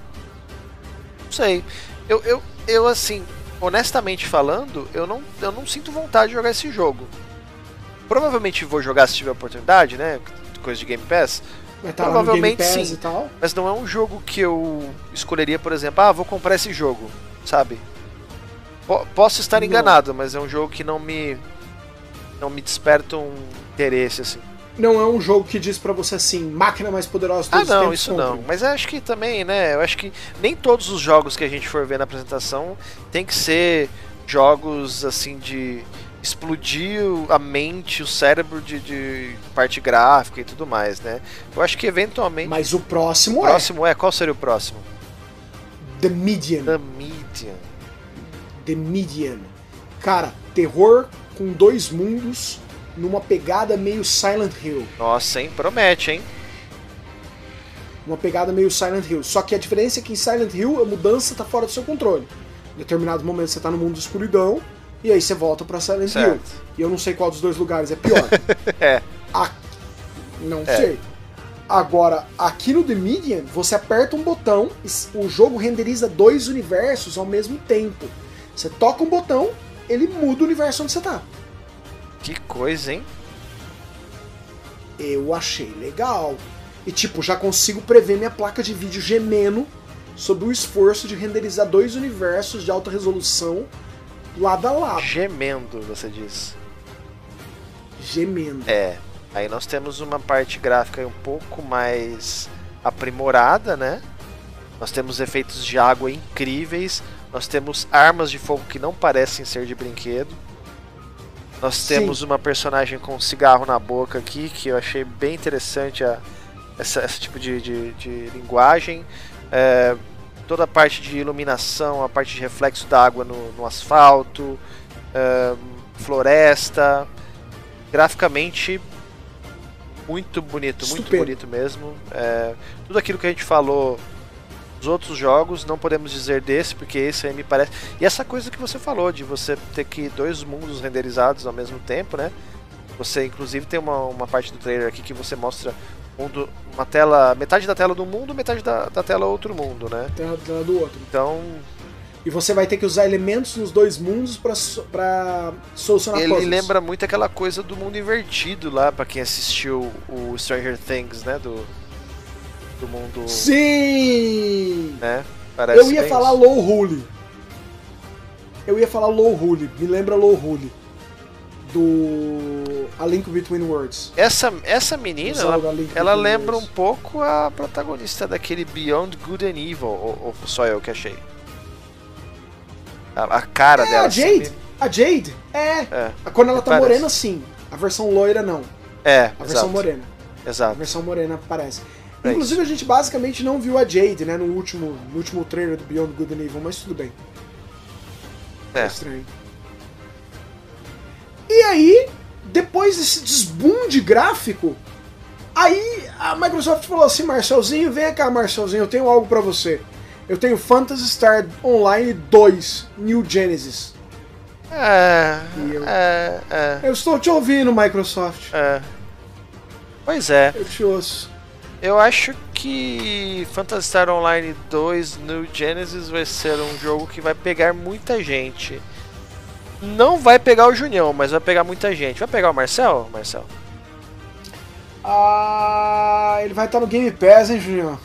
Não sei. Eu, eu, eu, assim, honestamente falando, eu não, eu não sinto vontade de jogar esse jogo. Provavelmente vou jogar se tiver oportunidade, né? Coisa de Game Pass. Tá Provavelmente sim. Mas não é um jogo que eu escolheria, por exemplo, ah, vou comprar esse jogo, sabe? Posso estar enganado, mas é um jogo que não me não me desperta um interesse assim. Não é um jogo que diz para você assim, máquina mais poderosa Ah, não, isso compre. não. Mas acho que também, né? Eu acho que nem todos os jogos que a gente for ver na apresentação tem que ser jogos assim de explodir a mente, o cérebro de, de, parte gráfica e tudo mais, né? Eu acho que eventualmente. Mas o próximo, o é. próximo é. Qual seria o próximo? The Median. The Median. The Median. Cara, terror com dois mundos numa pegada meio Silent Hill. Nossa, hein? Promete, hein? Uma pegada meio Silent Hill. Só que a diferença é que em Silent Hill a mudança tá fora do seu controle. Em determinado momento você tá no mundo de escuridão e aí você volta pra Silent certo. Hill. E eu não sei qual dos dois lugares é pior. <laughs> é. A... Não é. sei. Agora, aqui no The Median, você aperta um botão, o jogo renderiza dois universos ao mesmo tempo. Você toca um botão, ele muda o universo onde você tá. Que coisa, hein? Eu achei legal. E tipo, já consigo prever minha placa de vídeo gemendo sobre o esforço de renderizar dois universos de alta resolução lado a lado. Gemendo, você diz. Gemendo. É. Aí nós temos uma parte gráfica um pouco mais aprimorada, né? Nós temos efeitos de água incríveis. Nós temos armas de fogo que não parecem ser de brinquedo. Nós Sim. temos uma personagem com um cigarro na boca aqui, que eu achei bem interessante a, essa, esse tipo de, de, de linguagem. É, toda a parte de iluminação, a parte de reflexo da água no, no asfalto, é, floresta. Graficamente, muito bonito, muito bonito mesmo. É, tudo aquilo que a gente falou os outros jogos, não podemos dizer desse, porque esse aí me parece. E essa coisa que você falou, de você ter que dois mundos renderizados ao mesmo tempo, né? Você inclusive tem uma, uma parte do trailer aqui que você mostra mundo, uma tela, metade da tela do mundo, metade da, da tela outro mundo, né? Tela, tela do outro. Então. E você vai ter que usar elementos nos dois mundos para solucionar Ele puzzles. lembra muito aquela coisa do mundo invertido lá, para quem assistiu o Stranger Things, né? Do, do mundo. Sim! Né? Parece Eu ia falar. Low Hule. Eu ia falar Low Hule. Me lembra Low Hule. Do A Link Between Worlds. Essa, essa menina, ela, ela lembra um pouco a protagonista daquele Beyond Good and Evil, ou, ou só eu que achei. A, a cara é, dela. A Jade! Assim, a Jade! É! é Quando ela tá parece. morena, sim. A versão loira, não. É, A versão exato. morena. Exato. A versão morena parece. É Inclusive, a gente basicamente não viu a Jade, né, no último, no último trailer do Beyond Good and Evil, mas tudo bem. É. é estranho. E aí, depois desse desboom de gráfico, aí a Microsoft falou assim, Marcelzinho, vem cá, Marcelzinho, eu tenho algo para você. Eu tenho Phantasy Star Online 2, New Genesis. É, eu, é, é. Eu estou te ouvindo, Microsoft. É. Pois é. Eu te ouço. Eu acho que Phantasy Star Online 2 no Genesis vai ser um jogo que vai pegar muita gente. Não vai pegar o Junião, mas vai pegar muita gente. Vai pegar o Marcel, Marcel? Ah, ele vai estar no Game Pass, hein, Junião?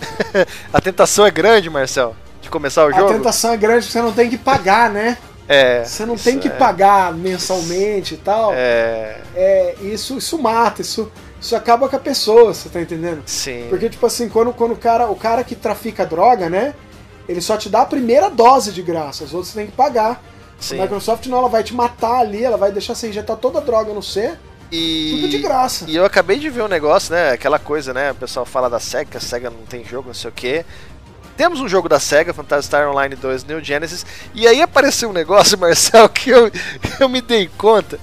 <laughs> a tentação é grande, Marcel, de começar o jogo. A tentação é grande, você não tem que pagar, né? É. Você não tem que é. pagar mensalmente e tal. É. É, isso, isso mata, isso isso acaba com a pessoa, você tá entendendo? Sim. Porque, tipo assim, quando, quando o, cara, o cara que trafica droga, né? Ele só te dá a primeira dose de graça, os outros você tem que pagar. Sim. A Microsoft não, ela vai te matar ali, ela vai deixar você injetar toda a droga no C. E... Tudo de graça. E eu acabei de ver um negócio, né? Aquela coisa, né? O pessoal fala da SEGA, que a SEGA não tem jogo, não sei o quê. Temos um jogo da SEGA, Phantasy Star Online 2 New Genesis, e aí apareceu um negócio, <laughs> Marcel, que eu, eu me dei conta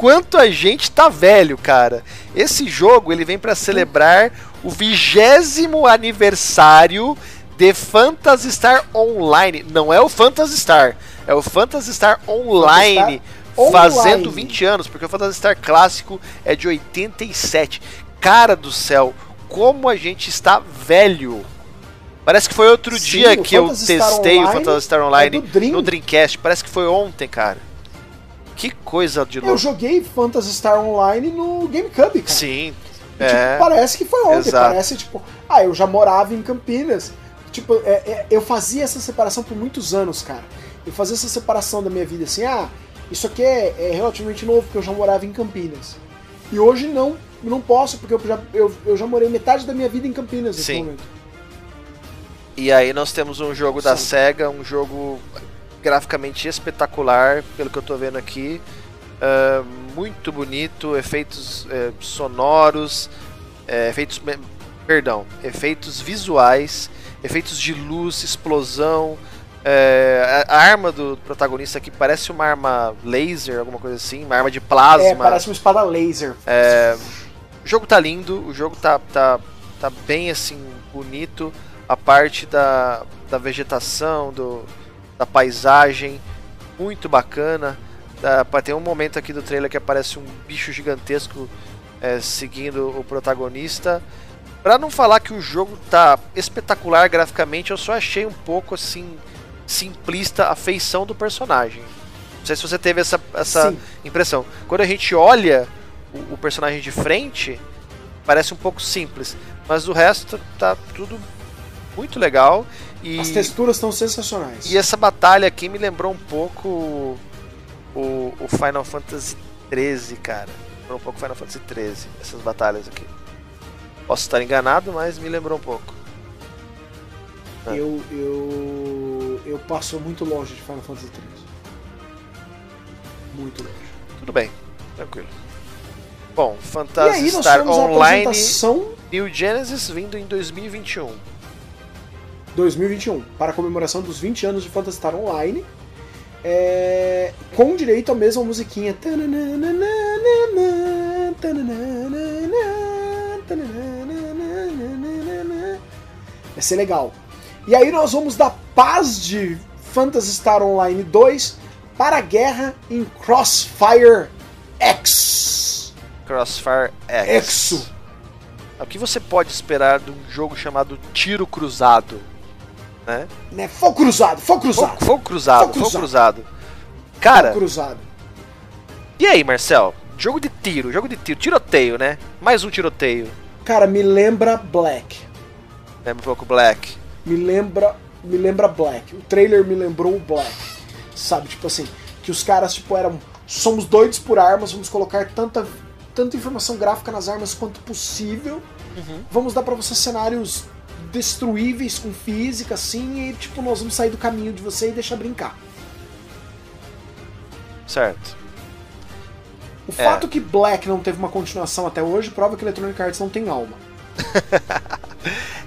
quanto a gente tá velho, cara. Esse jogo ele vem para celebrar o vigésimo aniversário The Phantasy Star Online. Não é o Phantasy Star, é o Phantasy Star Online. Online. Fazendo 20 anos, porque o Phantasy Star clássico é de 87. Cara do céu, como a gente está velho. Parece que foi outro Sim, dia o que eu Phantasy testei o Online Phantasy Star é Online do Dream. no Dreamcast. Parece que foi ontem, cara. Que coisa de Eu louco. joguei Phantasy Star Online no GameCube, cara. Sim. E, É. tipo, parece que foi ontem, Exato. parece tipo, ah, eu já morava em Campinas. Tipo, é- é- eu fazia essa separação por muitos anos, cara. Eu fazia essa separação da minha vida assim, ah, isso aqui é, é relativamente novo, porque eu já morava em Campinas. E hoje não, eu não posso, porque eu já, eu, eu já morei metade da minha vida em Campinas nesse Sim. momento. E aí nós temos um jogo da Sim. SEGA, um jogo graficamente espetacular, pelo que eu tô vendo aqui. Ah, muito bonito, efeitos eh, sonoros, eh, efeitos. Perdão, efeitos visuais, efeitos de luz, explosão. eh, a, a arma do protagonista aqui parece uma arma laser, alguma coisa assim, uma arma de plasma. É, parece uma espada laser. O jogo tá lindo, o jogo tá, tá, tá bem assim, bonito. A parte da, da vegetação, do, da paisagem, muito bacana. Pra- tem um momento aqui do trailer que aparece um bicho gigantesco é, seguindo o protagonista. Pra não falar que o jogo tá espetacular graficamente, eu só achei um pouco assim simplista a feição do personagem. Não sei se você teve essa, essa Sim. impressão. Quando a gente olha o, o personagem de frente, parece um pouco simples, mas o resto tá tudo muito legal e As texturas estão sensacionais. e essa batalha aqui me lembrou um pouco o, o Final Fantasy 13, cara. Lembrou um pouco Final Fantasy 13, essas batalhas aqui. Posso estar enganado, mas me lembrou um pouco. Ah. Eu, eu, eu passo muito longe de Final Fantasy XIII. Muito longe. Tudo bem, tranquilo. Bom, Phantasy Star Online New Genesis vindo em 2021. 2021, para a comemoração dos 20 anos de Phantasy Star Online, é, com direito à mesma musiquinha. Vai ser legal. E aí nós vamos da paz de Phantasy Star Online 2 para a guerra em Crossfire X. Crossfire X. Exo. O que você pode esperar de um jogo chamado Tiro Cruzado? Né? Né? Fogo cruzado, fogo cruzado. Fogo, fogo cruzado, Fogo fogo cruzado. cruzado. Cara, Fogo cruzado. e aí, Marcel? Jogo de tiro, jogo de tiro, tiroteio, né? Mais um tiroteio. Cara, me lembra Black. Lembra um pouco Black. me lembra me lembra Black. O trailer me lembrou o Black. Sabe, tipo assim, que os caras tipo eram somos doidos por armas, vamos colocar tanta tanta informação gráfica nas armas quanto possível. Vamos dar pra você cenários destruíveis com física assim e tipo nós vamos sair do caminho de você e deixar brincar. Certo. O É. fato que Black não teve uma continuação até hoje prova que Electronic Arts não tem alma. <laughs>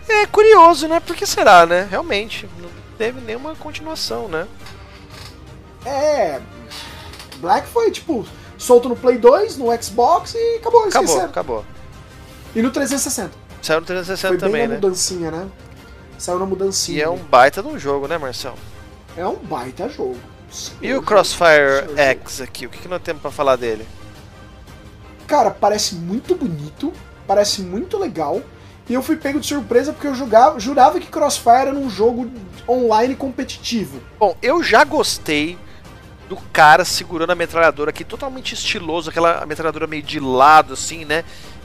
É curioso, né? Por que será, né? Realmente, não teve nenhuma continuação, né? É, Black foi tipo solto no Play 2, no Xbox e acabou, Acabou, esqueceram. acabou. E no 360. Saiu no 360 Foi bem também, na né? mudancinha, né? Saiu na mudancinha. E é um baita de um jogo, né, Marcel? É um baita jogo. E o Senhor Crossfire jogo, senhor X aqui, o que, que nós temos pra falar dele? Cara, parece muito bonito, parece muito legal. E eu fui pego de surpresa porque eu jogava, jurava que Crossfire era um jogo online competitivo. Bom, eu já gostei do cara segurando a metralhadora aqui, totalmente estiloso, aquela metralhadora meio de lado, assim, né?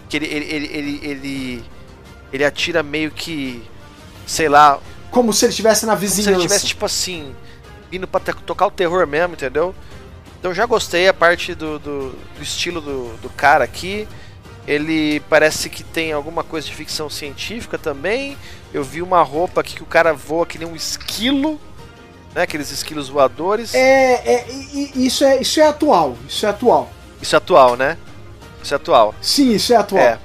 Que ele, ele, ele, ele, ele, ele atira meio que, sei lá, Como se ele estivesse na como se vizinhança. ele tivesse, tipo assim, vindo pra tocar o terror mesmo, entendeu? Então já gostei a parte do, do, do estilo do, do cara aqui. Ele parece que tem alguma coisa de ficção científica também. Eu vi uma roupa aqui que o cara voa que nem um esquilo, né? Aqueles esquilos voadores. É, é isso é, isso é atual. Isso é atual. Isso é atual, né? Isso é atual. Sim, isso é atual. É.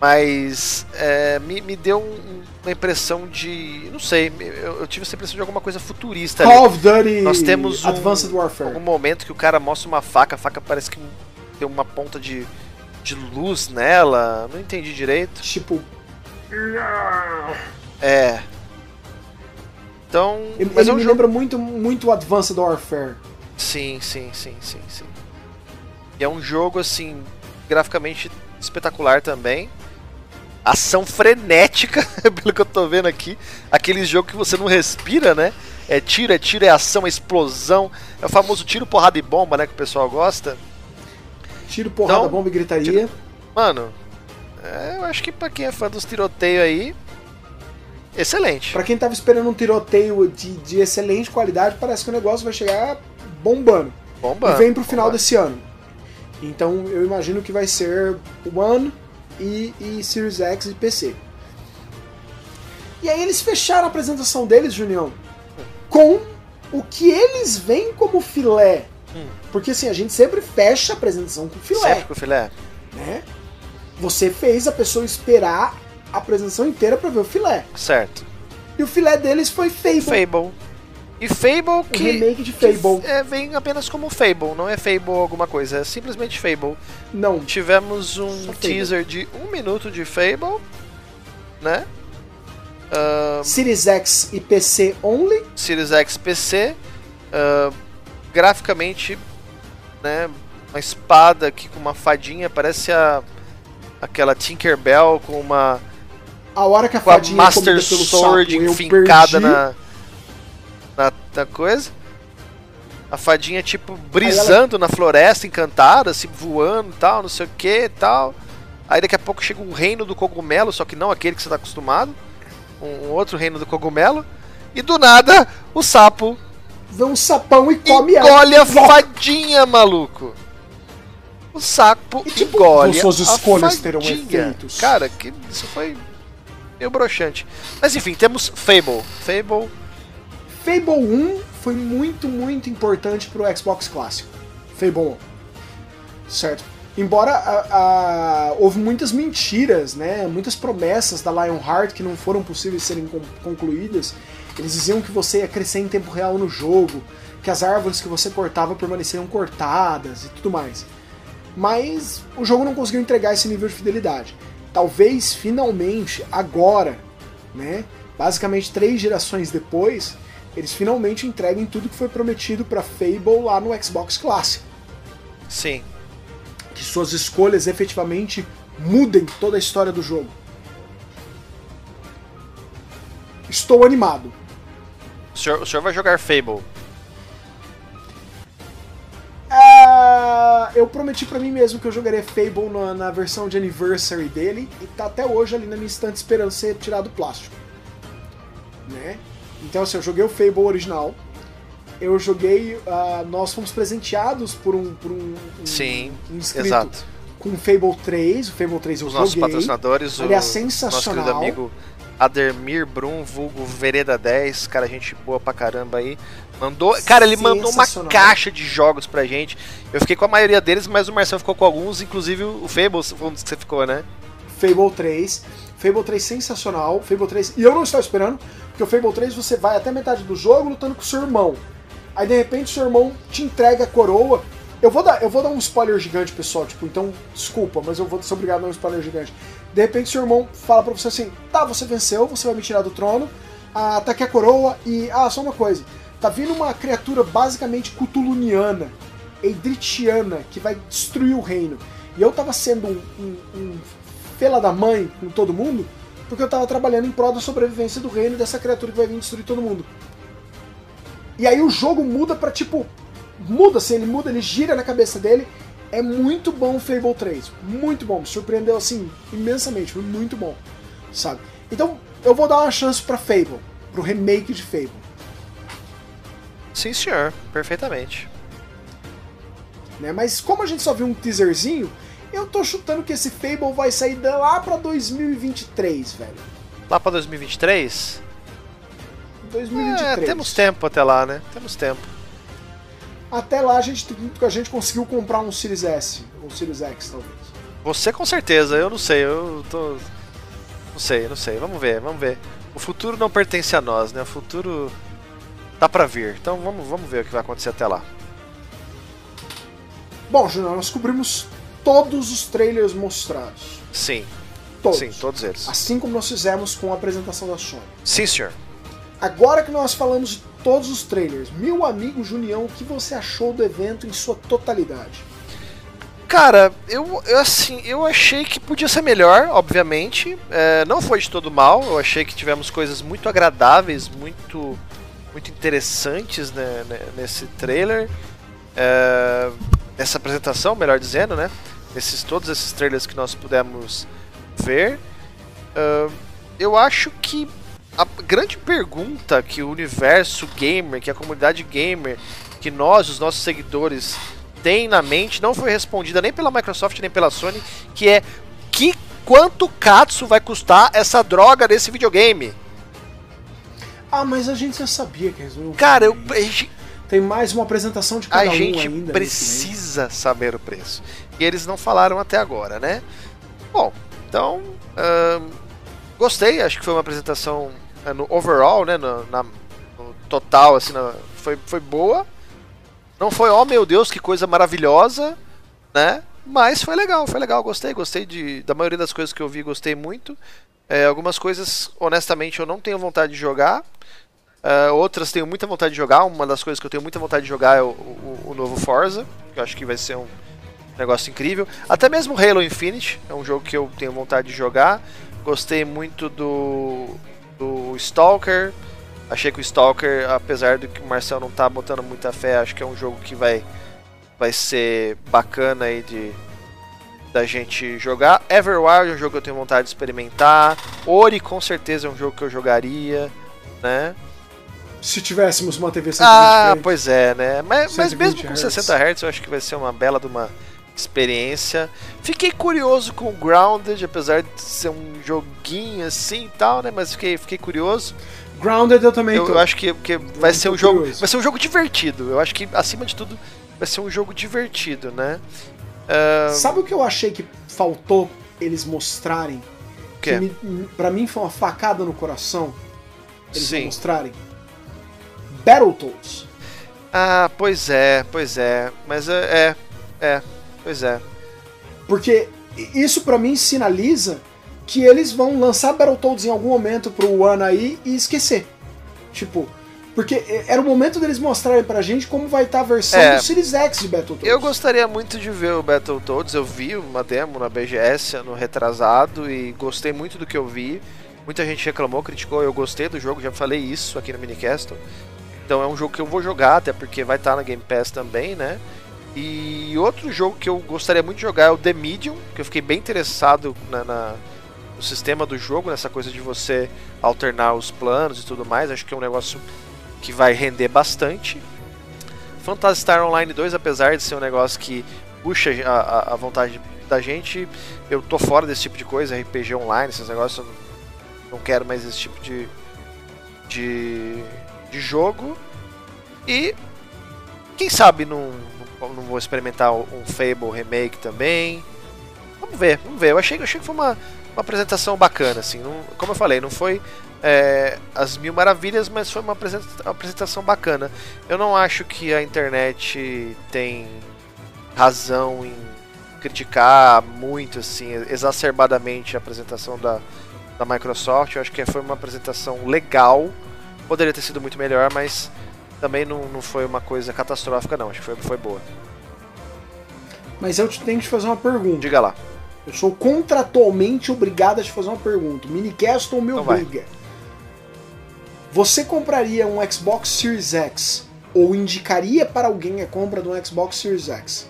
Mas é, me, me deu um- uma impressão de. Não sei, eu, eu tive essa impressão de alguma coisa futurista ali. Call of Duty Nós temos um- Advanced Warfare. algum momento que o cara mostra uma faca, a faca parece que tem uma ponta de, de luz nela. Não entendi direito. Tipo, É. Então, Ele, mas ele é um me jogo lembra muito, muito Advanced Warfare. Sim, sim, sim, sim, sim. E é um jogo assim graficamente espetacular também. Ação frenética, <laughs> pelo que eu tô vendo aqui. Aquele jogo que você não respira, né? É tiro, é tiro, é ação, é explosão. É o famoso tiro, porrada e bomba, né? Que o pessoal gosta. Tiro, porrada, Então, bomba e gritaria. Mano, é, eu acho que pra quem é fã dos tiroteios aí, excelente. Pra quem tava esperando um tiroteio de, de excelente qualidade, parece que o negócio vai chegar bombando. Bomba. e vem pro final bomba. desse ano. Então eu imagino que vai ser One e, e Series X e PC. E aí eles fecharam a apresentação deles, Junião, com o que eles veem como filé. Hum. Porque assim, a gente sempre fecha a apresentação com filé, Sempre com filé. né? Você fez a pessoa esperar a apresentação inteira pra ver o filé. Certo. E o filé deles foi Fable. Fable. E Fable O que. remake de Fable. é, vem apenas como Fable, não é Fable alguma coisa, é simplesmente Fable. Não, Tivemos um teaser de um minuto de Fable, né? Ah, Series X e PC only. Series X PC. ah, graficamente, né? Uma espada aqui com uma fadinha, parece a aquela Tinkerbell com uma A hora que a com a fadinha Master comida pelo Sword sapo, eu enfincada perdi. na, na na coisa. A fadinha tipo brisando na floresta encantada, assim, voando e tal, não sei o que e tal. Aí daqui a pouco chega um reino do cogumelo, só que não aquele que você tá acostumado. Um, um outro reino do cogumelo. E do nada, o sapo Vê um sapão e come engole a Volta. fadinha, maluco. O sapo E, tipo, engole suas a escolhas terão efeitos. Cara, que isso foi meio broxante. Mas enfim, temos Fable. Fable, Fable 1 foi muito, muito importante pro Xbox clássico. Fable 1. Certo? Embora a- a- houve muitas mentiras, né? Muitas promessas da Lionheart que não foram possíveis serem con- concluídas. Eles diziam que você ia crescer em tempo real no jogo, que as árvores que você cortava permaneciam cortadas e tudo mais. Mas o jogo não conseguiu entregar esse nível de fidelidade. Talvez finalmente agora, né? Basicamente três gerações depois, eles finalmente entreguem tudo que foi prometido para Fable lá no Xbox Classic. sim. Que suas escolhas efetivamente mudem toda a história do jogo. Estou animado. O senhor, o senhor vai jogar Fable. Ah, eu prometi pra mim mesmo que eu jogaria Fable na, na versão de Anniversary dele e tá até hoje ali na minha estante esperando ser tirado do plástico. Né? Então assim, eu joguei o Fable original. Eu joguei. ah, nós fomos presenteados por um, por um, um, Sim, um inscrito Exato. com o Fable 3. O Fable 3 eu Os nossos joguei. patrocinadores, o Aliás, nosso querido sensacional. amigo Ademir Brum, vulgo Vereda 10, cara, gente boa pra caramba aí. Mandou, cara, ele mandou uma Sensacional. caixa de jogos pra gente. Eu fiquei com a maioria deles, mas o Marcelo ficou com alguns, inclusive o Fable, foi um dos que você ficou, né? Fable 3. Fable 3 sensacional. Fable 3. E eu não estava esperando, porque o Fable 3 você vai até metade do jogo lutando com seu irmão. Aí de repente seu irmão te entrega a coroa. Eu vou dar, eu vou dar um spoiler gigante, pessoal, tipo, então desculpa, mas eu vou ser obrigado a dar um spoiler gigante. De repente seu irmão fala pra você assim: "Tá, você venceu, você vai me tirar do trono. Ah, tá aqui a coroa e ah, só uma coisa. Tá vindo uma criatura basicamente cthulhuniana, eidritiana, que vai destruir o reino. E eu tava sendo um, um, um fela da mãe com todo mundo, porque eu tava trabalhando em prol da sobrevivência do reino dessa criatura que vai vir destruir todo mundo. E aí o jogo muda pra tipo. Muda assim, ele muda, ele gira na cabeça dele. É muito bom o Fable 3. Muito bom. Me surpreendeu assim, imensamente. Foi muito bom. Sabe? Então, eu vou dar uma chance pra Fable. Pro remake de Fable. Sim, senhor, perfeitamente. Né? Mas como a gente só viu um teaserzinho, eu tô chutando que esse Fable vai sair lá pra 2023, velho. Lá pra 2023? 2023. É, temos tempo até lá, né? Temos tempo. Até lá a gente, a gente conseguiu comprar um Series S, ou Series X, talvez. Você com certeza, eu não sei, eu tô. Não sei, não sei. Vamos ver, vamos ver. O futuro não pertence a nós, né? O futuro tá pra vir. Então vamos, vamos ver o que vai acontecer até lá. Bom, Júnior, nós cobrimos todos os trailers mostrados. Sim, Todos. sim, todos eles. Assim como nós fizemos com a apresentação da Sony. Sim, senhor. Agora que nós falamos de todos os trailers, meu amigo Junião, o que você achou do evento em sua totalidade? Cara, eu, eu assim, eu achei que podia ser melhor, obviamente. É, não foi de todo mal. Eu achei que tivemos coisas muito agradáveis, muito, muito interessantes né, né, nesse trailer, é, nessa apresentação, melhor dizendo, né? Nesses todos esses trailers que nós pudemos ver. Uh, eu acho que a grande pergunta que o universo gamer, que a comunidade gamer, que nós, os nossos seguidores, tem na mente não foi respondida nem pela Microsoft nem pela Sony, que é que quanto Katsu vai custar essa droga desse videogame? Ah, mas a gente já sabia que resolveu. Cara, eu, a gente, tem mais uma apresentação de cada a um gente ainda precisa saber o preço. E eles não falaram até agora, né? Bom, então gostei. Acho que foi uma apresentação né, no overall, né? No, na, no total, assim, na, foi, foi boa. Não foi, oh meu Deus, que coisa maravilhosa, né? Mas foi legal, foi legal, gostei, gostei de, da maioria das coisas que eu vi, gostei muito. É, algumas coisas, honestamente, eu não tenho vontade de jogar. Uh, outras tenho muita vontade de jogar. Uma das coisas que eu tenho muita vontade de jogar é o, o, o, novo Forza, que eu acho que vai ser um negócio incrível. Até mesmo Halo Infinite é um jogo que eu tenho vontade de jogar. Gostei muito do, do Stalker. Achei que o Stalker, apesar do que o Marcel não tá botando muita fé, acho que é um jogo que vai, vai ser bacana aí de da gente jogar. Everwild é um jogo que eu tenho vontade de experimentar. Ori com certeza é um jogo que eu jogaria, né? Se tivéssemos uma TV 120 Ah, pois é, né? Mas, mas mesmo com 60 Hz eu acho que vai ser uma bela de uma experiência. Fiquei curioso com o Grounded, apesar de ser um joguinho assim e tal, né? Mas fiquei, fiquei curioso. Grounded eu também eu, eu acho que, que vai ser um jogo, vai ser um jogo divertido. Eu acho que acima de tudo vai ser um jogo divertido, né? Uh... Sabe o que eu achei que faltou eles mostrarem? Que me, pra mim foi uma facada no coração. Eles mostrarem. Battletoads. Ah, pois é, pois é. Mas é, é, é pois é. Porque isso para mim sinaliza que eles vão lançar Battletoads em algum momento pro One aí e esquecer. Tipo, porque era o momento deles mostrarem pra gente como vai estar tá a versão é, do Series X de Battletoads. Eu gostaria muito de ver o Battletoads, eu vi uma demo na BGS no retrasado e gostei muito do que eu vi. Muita gente reclamou, criticou, eu gostei do jogo, já falei isso aqui no Minicast. Então é um jogo que eu vou jogar, até porque vai estar tá na Game Pass também, né? E outro jogo que eu gostaria muito de jogar é o The Medium, que eu fiquei bem interessado na, na o sistema do jogo, nessa coisa de você alternar os planos e tudo mais. Acho que é um negócio que vai render bastante. Phantasy Star Online 2, apesar de ser um negócio que puxa a, a, vontade da gente, eu tô fora desse tipo de coisa, RPG online, esses negócios, eu não quero mais esse tipo de, de, de jogo. E quem sabe não, não vou experimentar um Fable remake também. Vamos ver, vamos ver. Eu achei, eu achei que foi uma, uma apresentação bacana, assim. Não, como eu falei, não foi é, as mil maravilhas, mas foi uma apresentação bacana. Eu não acho que a internet tem razão em criticar muito, assim, exacerbadamente a apresentação da, da Microsoft. Eu acho que foi uma apresentação legal. Poderia ter sido muito melhor, mas também não, não foi uma coisa catastrófica, não. Acho que foi, foi boa. Mas eu tenho que te fazer uma pergunta. Diga lá. Eu sou contratualmente obrigado a te fazer uma pergunta. Minicast ou me então obriga? Você compraria um Xbox Series X ou indicaria para alguém a compra de um Xbox Series X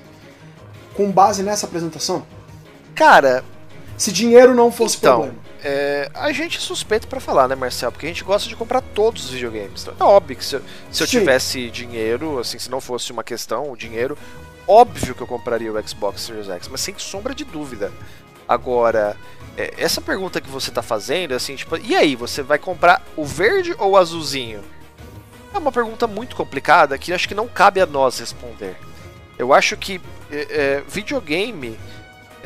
com base nessa apresentação? Cara, se dinheiro não fosse então, problema. É, a gente é suspeito para falar, né, Marcel? Porque a gente gosta de comprar todos os videogames. Então, é óbvio que se, se eu tivesse dinheiro, assim, se não fosse uma questão, o dinheiro, óbvio que eu compraria o Xbox Series X, mas sem sombra de dúvida. Agora, é, essa pergunta que você está fazendo, assim, tipo, e aí, você vai comprar o verde ou o azulzinho? É uma pergunta muito complicada que acho que não cabe a nós responder. Eu acho que é, é, videogame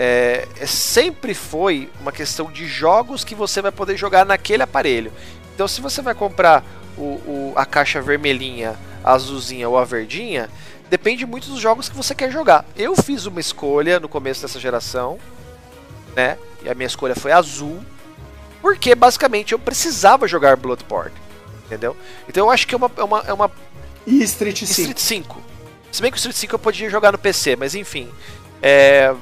é, é, sempre foi uma questão de jogos que você vai poder jogar naquele aparelho. Então, se você vai comprar o, o, a caixa vermelhinha, a azulzinha ou a verdinha, depende muito dos jogos que você quer jogar. Eu fiz uma escolha no começo dessa geração, né? E a minha escolha foi azul, porque basicamente eu precisava jogar Bloodborne. Entendeu? Então eu acho que é uma. É uma, é uma... E Street 5? Street 5. Se bem que o Street 5 eu podia jogar no PC, mas enfim. É,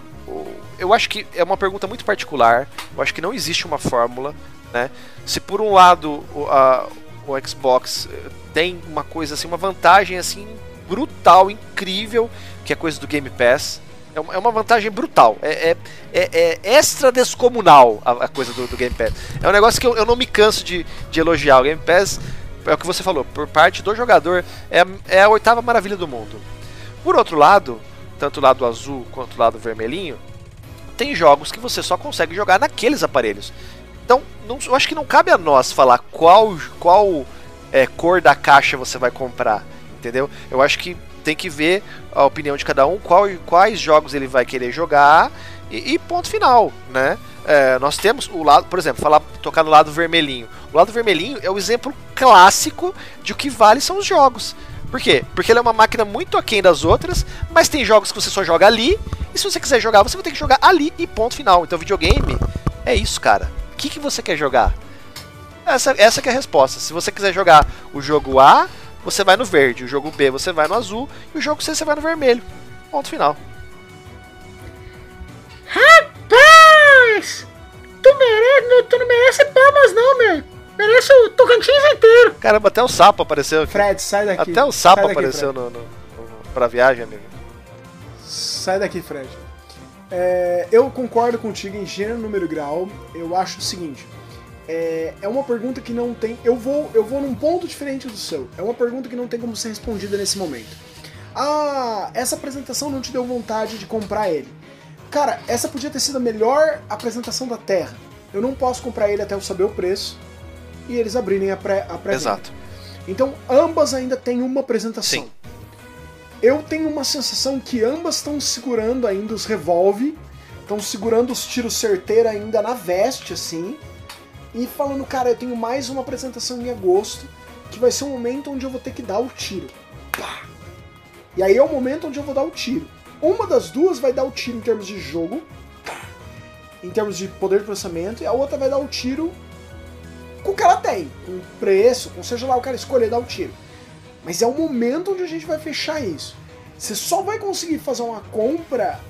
eu acho que é uma pergunta muito particular. Eu acho que não existe uma fórmula. Né? Se por um lado o, a, o Xbox eh, tem uma coisa assim, uma vantagem assim brutal, incrível, que é coisa do Game Pass. É uma, é vantagem brutal. É, é, é, é extra descomunal a, a coisa do, do, Game Pass. É um negócio que eu, eu não me canso de, de elogiar. O Game Pass, é o que você falou, por parte do jogador, é, é a oitava maravilha do mundo. Por outro lado, tanto o lado azul quanto o lado vermelhinho, tem jogos que você só consegue jogar naqueles aparelhos. Então, não, eu acho que não cabe a nós falar qual, qual é, cor da caixa você vai comprar, entendeu? Eu acho que tem que ver a opinião de cada um, qual, quais jogos ele vai querer jogar e, e ponto final, né? É, nós temos o lado, por exemplo, falar tocar no lado vermelhinho. O lado vermelhinho é o exemplo clássico de o que vale são os jogos. Por quê? Porque ele é uma máquina muito aquém das outras, mas tem jogos que você só joga ali, e se você quiser jogar, você vai ter que jogar ali e ponto final. Então, videogame é isso, cara. O que, que você quer jogar? Essa, essa é a resposta. Se você quiser jogar o jogo A, você vai no verde, o jogo B você vai no azul, e o jogo C você vai no vermelho. Ponto final. Rapaz! Tu, merece, tu não merece palmas não, meu! Merece o Tocantins inteiro. Caramba, até o sapo apareceu aqui. Fred, sai daqui. Até o sapo daqui, apareceu no, no, no, pra viagem, amigo. Sai daqui, Fred. É, eu concordo contigo em gênero, número e grau. Eu acho o seguinte. É, é uma pergunta que não tem. Eu vou, eu vou num ponto diferente do seu. É uma pergunta que não tem como ser respondida nesse momento. Ah, essa apresentação não te deu vontade de comprar ele. Cara, essa podia ter sido a melhor apresentação da Terra. Eu não posso comprar ele até eu saber o preço e eles abrirem a pré a pré Exato. Então ambas ainda têm uma apresentação. Sim. Eu tenho uma sensação que ambas estão segurando ainda os revólver, estão segurando os tiros certeiros ainda na veste, assim, e falando, cara, eu tenho mais uma apresentação em agosto, que vai ser um momento onde eu vou ter que dar o tiro. Pá! E aí é o momento onde eu vou dar o tiro. Uma das duas vai dar o tiro em termos de jogo, em termos de poder de processamento, e a outra vai dar o tiro com o que ela tem, com preço, com seja lá o cara escolher dar o tiro. Mas é o momento onde a gente vai fechar isso. Você só vai conseguir fazer uma compra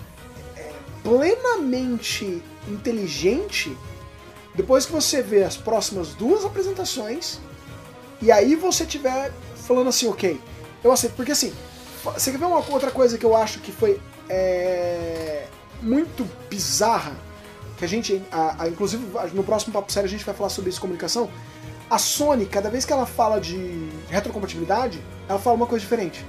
é, plenamente inteligente depois que você vê as próximas duas apresentações e aí você tiver falando assim, ok, eu aceito. Porque assim, você quer ver uma outra coisa que eu acho que foi é, muito bizarra? que a gente, a, a, inclusive no próximo Papo Sério a gente vai falar sobre isso comunicação. A Sony, cada vez que ela fala de retrocompatibilidade, ela fala uma coisa diferente.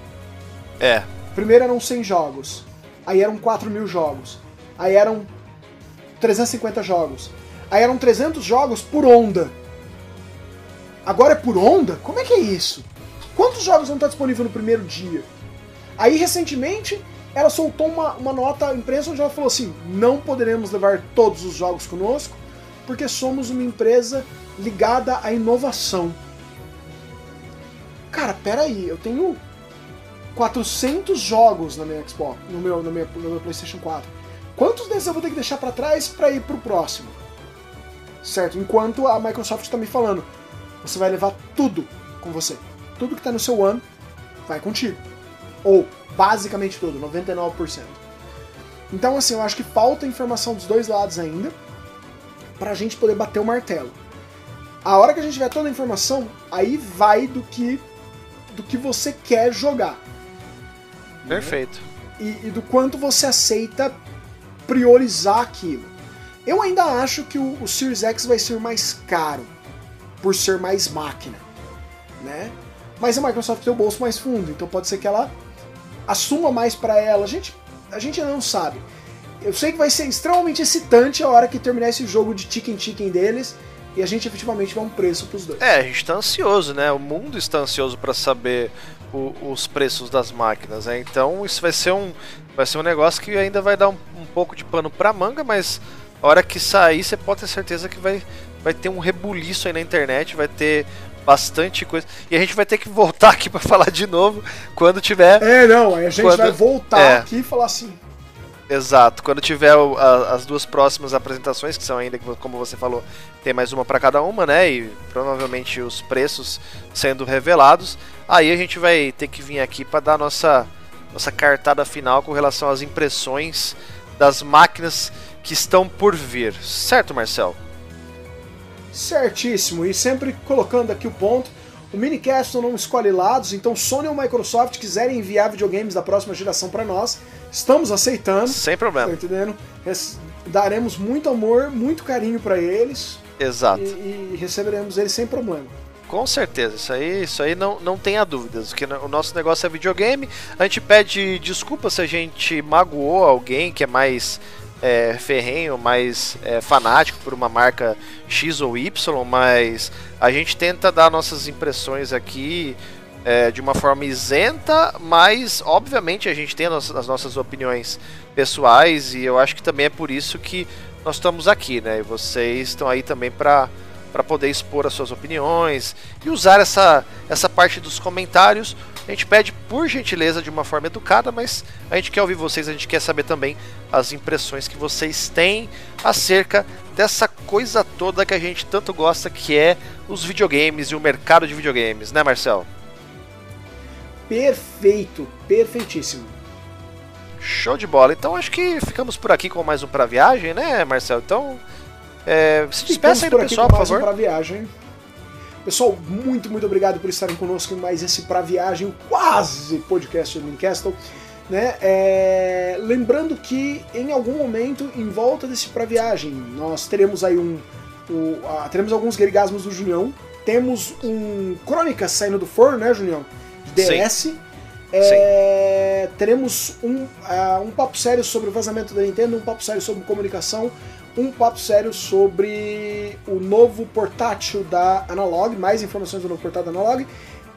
É. Primeiro eram 100 jogos, aí eram 4 mil jogos, aí eram 350 jogos, aí eram 300 jogos por onda. Agora é por onda? Como é que é isso? Quantos jogos vão estar disponíveis no primeiro dia? Aí recentemente ela soltou uma, uma nota à imprensa onde ela falou assim: não poderemos levar todos os jogos conosco, porque somos uma empresa ligada à inovação. Cara, peraí, eu tenho 400 jogos na minha Xbox, no meu, no meu, no meu PlayStation 4. Quantos desses eu vou ter que deixar para trás para ir pro próximo? Certo? Enquanto a Microsoft está me falando, você vai levar tudo com você. Tudo que está no seu One vai contigo. Ou basicamente tudo, 99%. Então, assim, eu acho que falta informação dos dois lados ainda pra gente poder bater o martelo. A hora que a gente tiver toda a informação, aí vai do que do que você quer jogar. Perfeito. Né? E, e, do quanto você aceita priorizar aquilo. Eu ainda acho que o, o Series X vai ser mais caro por ser mais máquina, né? Mas a Microsoft tem o bolso mais fundo, então pode ser que ela assuma mais para ela. A gente, a gente ainda não sabe. Eu sei que vai ser extremamente excitante a hora que terminar esse jogo de chicken chicken deles e a gente efetivamente vai um preço pros dois. É, a gente tá ansioso, né? O mundo está ansioso para saber o, os preços das máquinas, né? Então isso vai ser um vai ser um negócio que ainda vai dar um, um pouco de pano para manga, mas a hora que sair você pode ter certeza que vai vai ter um rebuliço aí na internet, vai ter bastante coisa. E a gente vai ter que voltar aqui para falar de novo quando tiver. É, não, a gente quando... vai voltar é. aqui e falar assim. Exato. Quando tiver a, as duas próximas apresentações, que são ainda, como você falou, tem mais uma para cada uma, né? E provavelmente os preços sendo revelados. Aí a gente vai ter que vir aqui para dar nossa, nossa cartada final com relação às impressões das máquinas que estão por vir. Certo, Marcel? Certíssimo. E sempre colocando aqui o ponto. O Minicast não escolhe lados, então Sony ou Microsoft quiserem enviar videogames da próxima geração para nós, estamos aceitando. Sem problema. Tá entendendo? Daremos muito amor, muito carinho para eles. Exato. E, e, receberemos eles sem problema. Com certeza, isso aí, isso aí não, não tenha dúvidas, que o nosso negócio é videogame. A gente pede desculpa se a gente magoou alguém que é mais é, ferrenho, mais é, fanático por uma marca X ou Y, mas a gente tenta dar nossas impressões aqui é, de uma forma isenta, mas obviamente a gente tem as, as, nossas opiniões pessoais e eu acho que também é por isso que nós estamos aqui, né? E vocês estão aí também para para poder expor as suas opiniões e usar essa, essa parte dos comentários. A gente pede por gentileza de uma forma educada, mas a gente quer ouvir vocês, a gente quer saber também as impressões que vocês têm acerca dessa coisa toda que a gente tanto gosta, que é os videogames e o mercado de videogames, né, Marcel? Perfeito, perfeitíssimo. Show de bola. Então acho que ficamos por aqui com mais um para viagem, né, Marcel? Então, é, se despeça aí do pessoal, por favor. Um pra viagem. Pessoal, muito, muito obrigado por estarem conosco em mais esse pra viagem, quase podcast do Minicastle. Né? É... Lembrando que em algum momento, em volta desse pra viagem, nós teremos aí um. um teremos alguns guerigasmos do Junião. Temos um Crônicas saindo do forno, né, Junião? DS. Sim. É, Sim. Teremos um, uh, um papo sério sobre o vazamento da Nintendo, um papo sério sobre comunicação, um papo sério sobre o novo portátil da Analog, mais informações do novo portátil da Analog,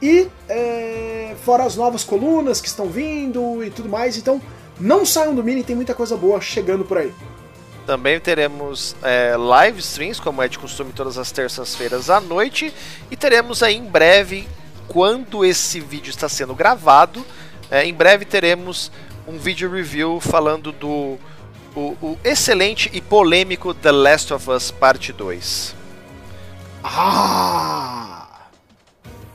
e é, fora as novas colunas que estão vindo e tudo mais. Então, não saiam do Mini, tem muita coisa boa chegando por aí. Também teremos é, live streams, como é de costume, todas as terças-feiras à noite. E teremos aí em breve, quando esse vídeo está sendo gravado, é, em breve teremos um vídeo review falando do o, o excelente e polêmico The Last of Us Parte 2. Ah!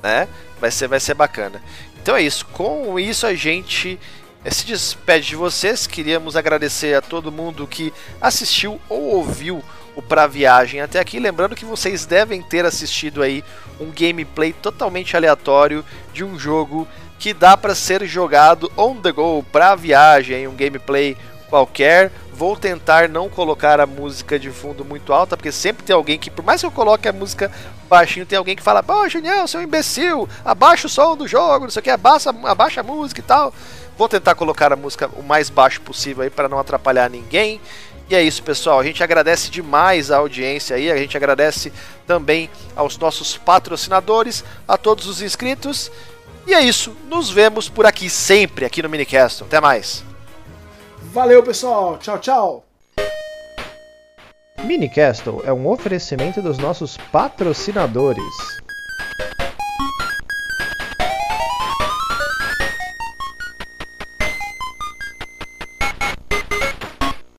Né? Vai ser, vai ser bacana. Então é isso. Com isso a gente eh, se despede de vocês. Queríamos agradecer a todo mundo que assistiu ou ouviu o Pra Viagem até aqui. Lembrando que vocês devem ter assistido aí um gameplay totalmente aleatório de um jogo que dá para ser jogado on the go pra viagem, um gameplay qualquer. Vou tentar não colocar a música de fundo muito alta, porque sempre tem alguém que, por mais que eu coloque a música baixinho, tem alguém que fala: Pô, Junião, seu imbecil, abaixa o som do jogo, não sei o que, abaixa, abaixa a música e tal. Vou tentar colocar a música o mais baixo possível aí para não atrapalhar ninguém. E é isso, pessoal. A gente agradece demais a audiência aí. A gente agradece também aos nossos patrocinadores, a todos os inscritos. E é isso. Nos vemos por aqui sempre, aqui no Minicast. Até mais. Valeu, pessoal. Tchau, tchau. Minicastle é um oferecimento dos nossos patrocinadores.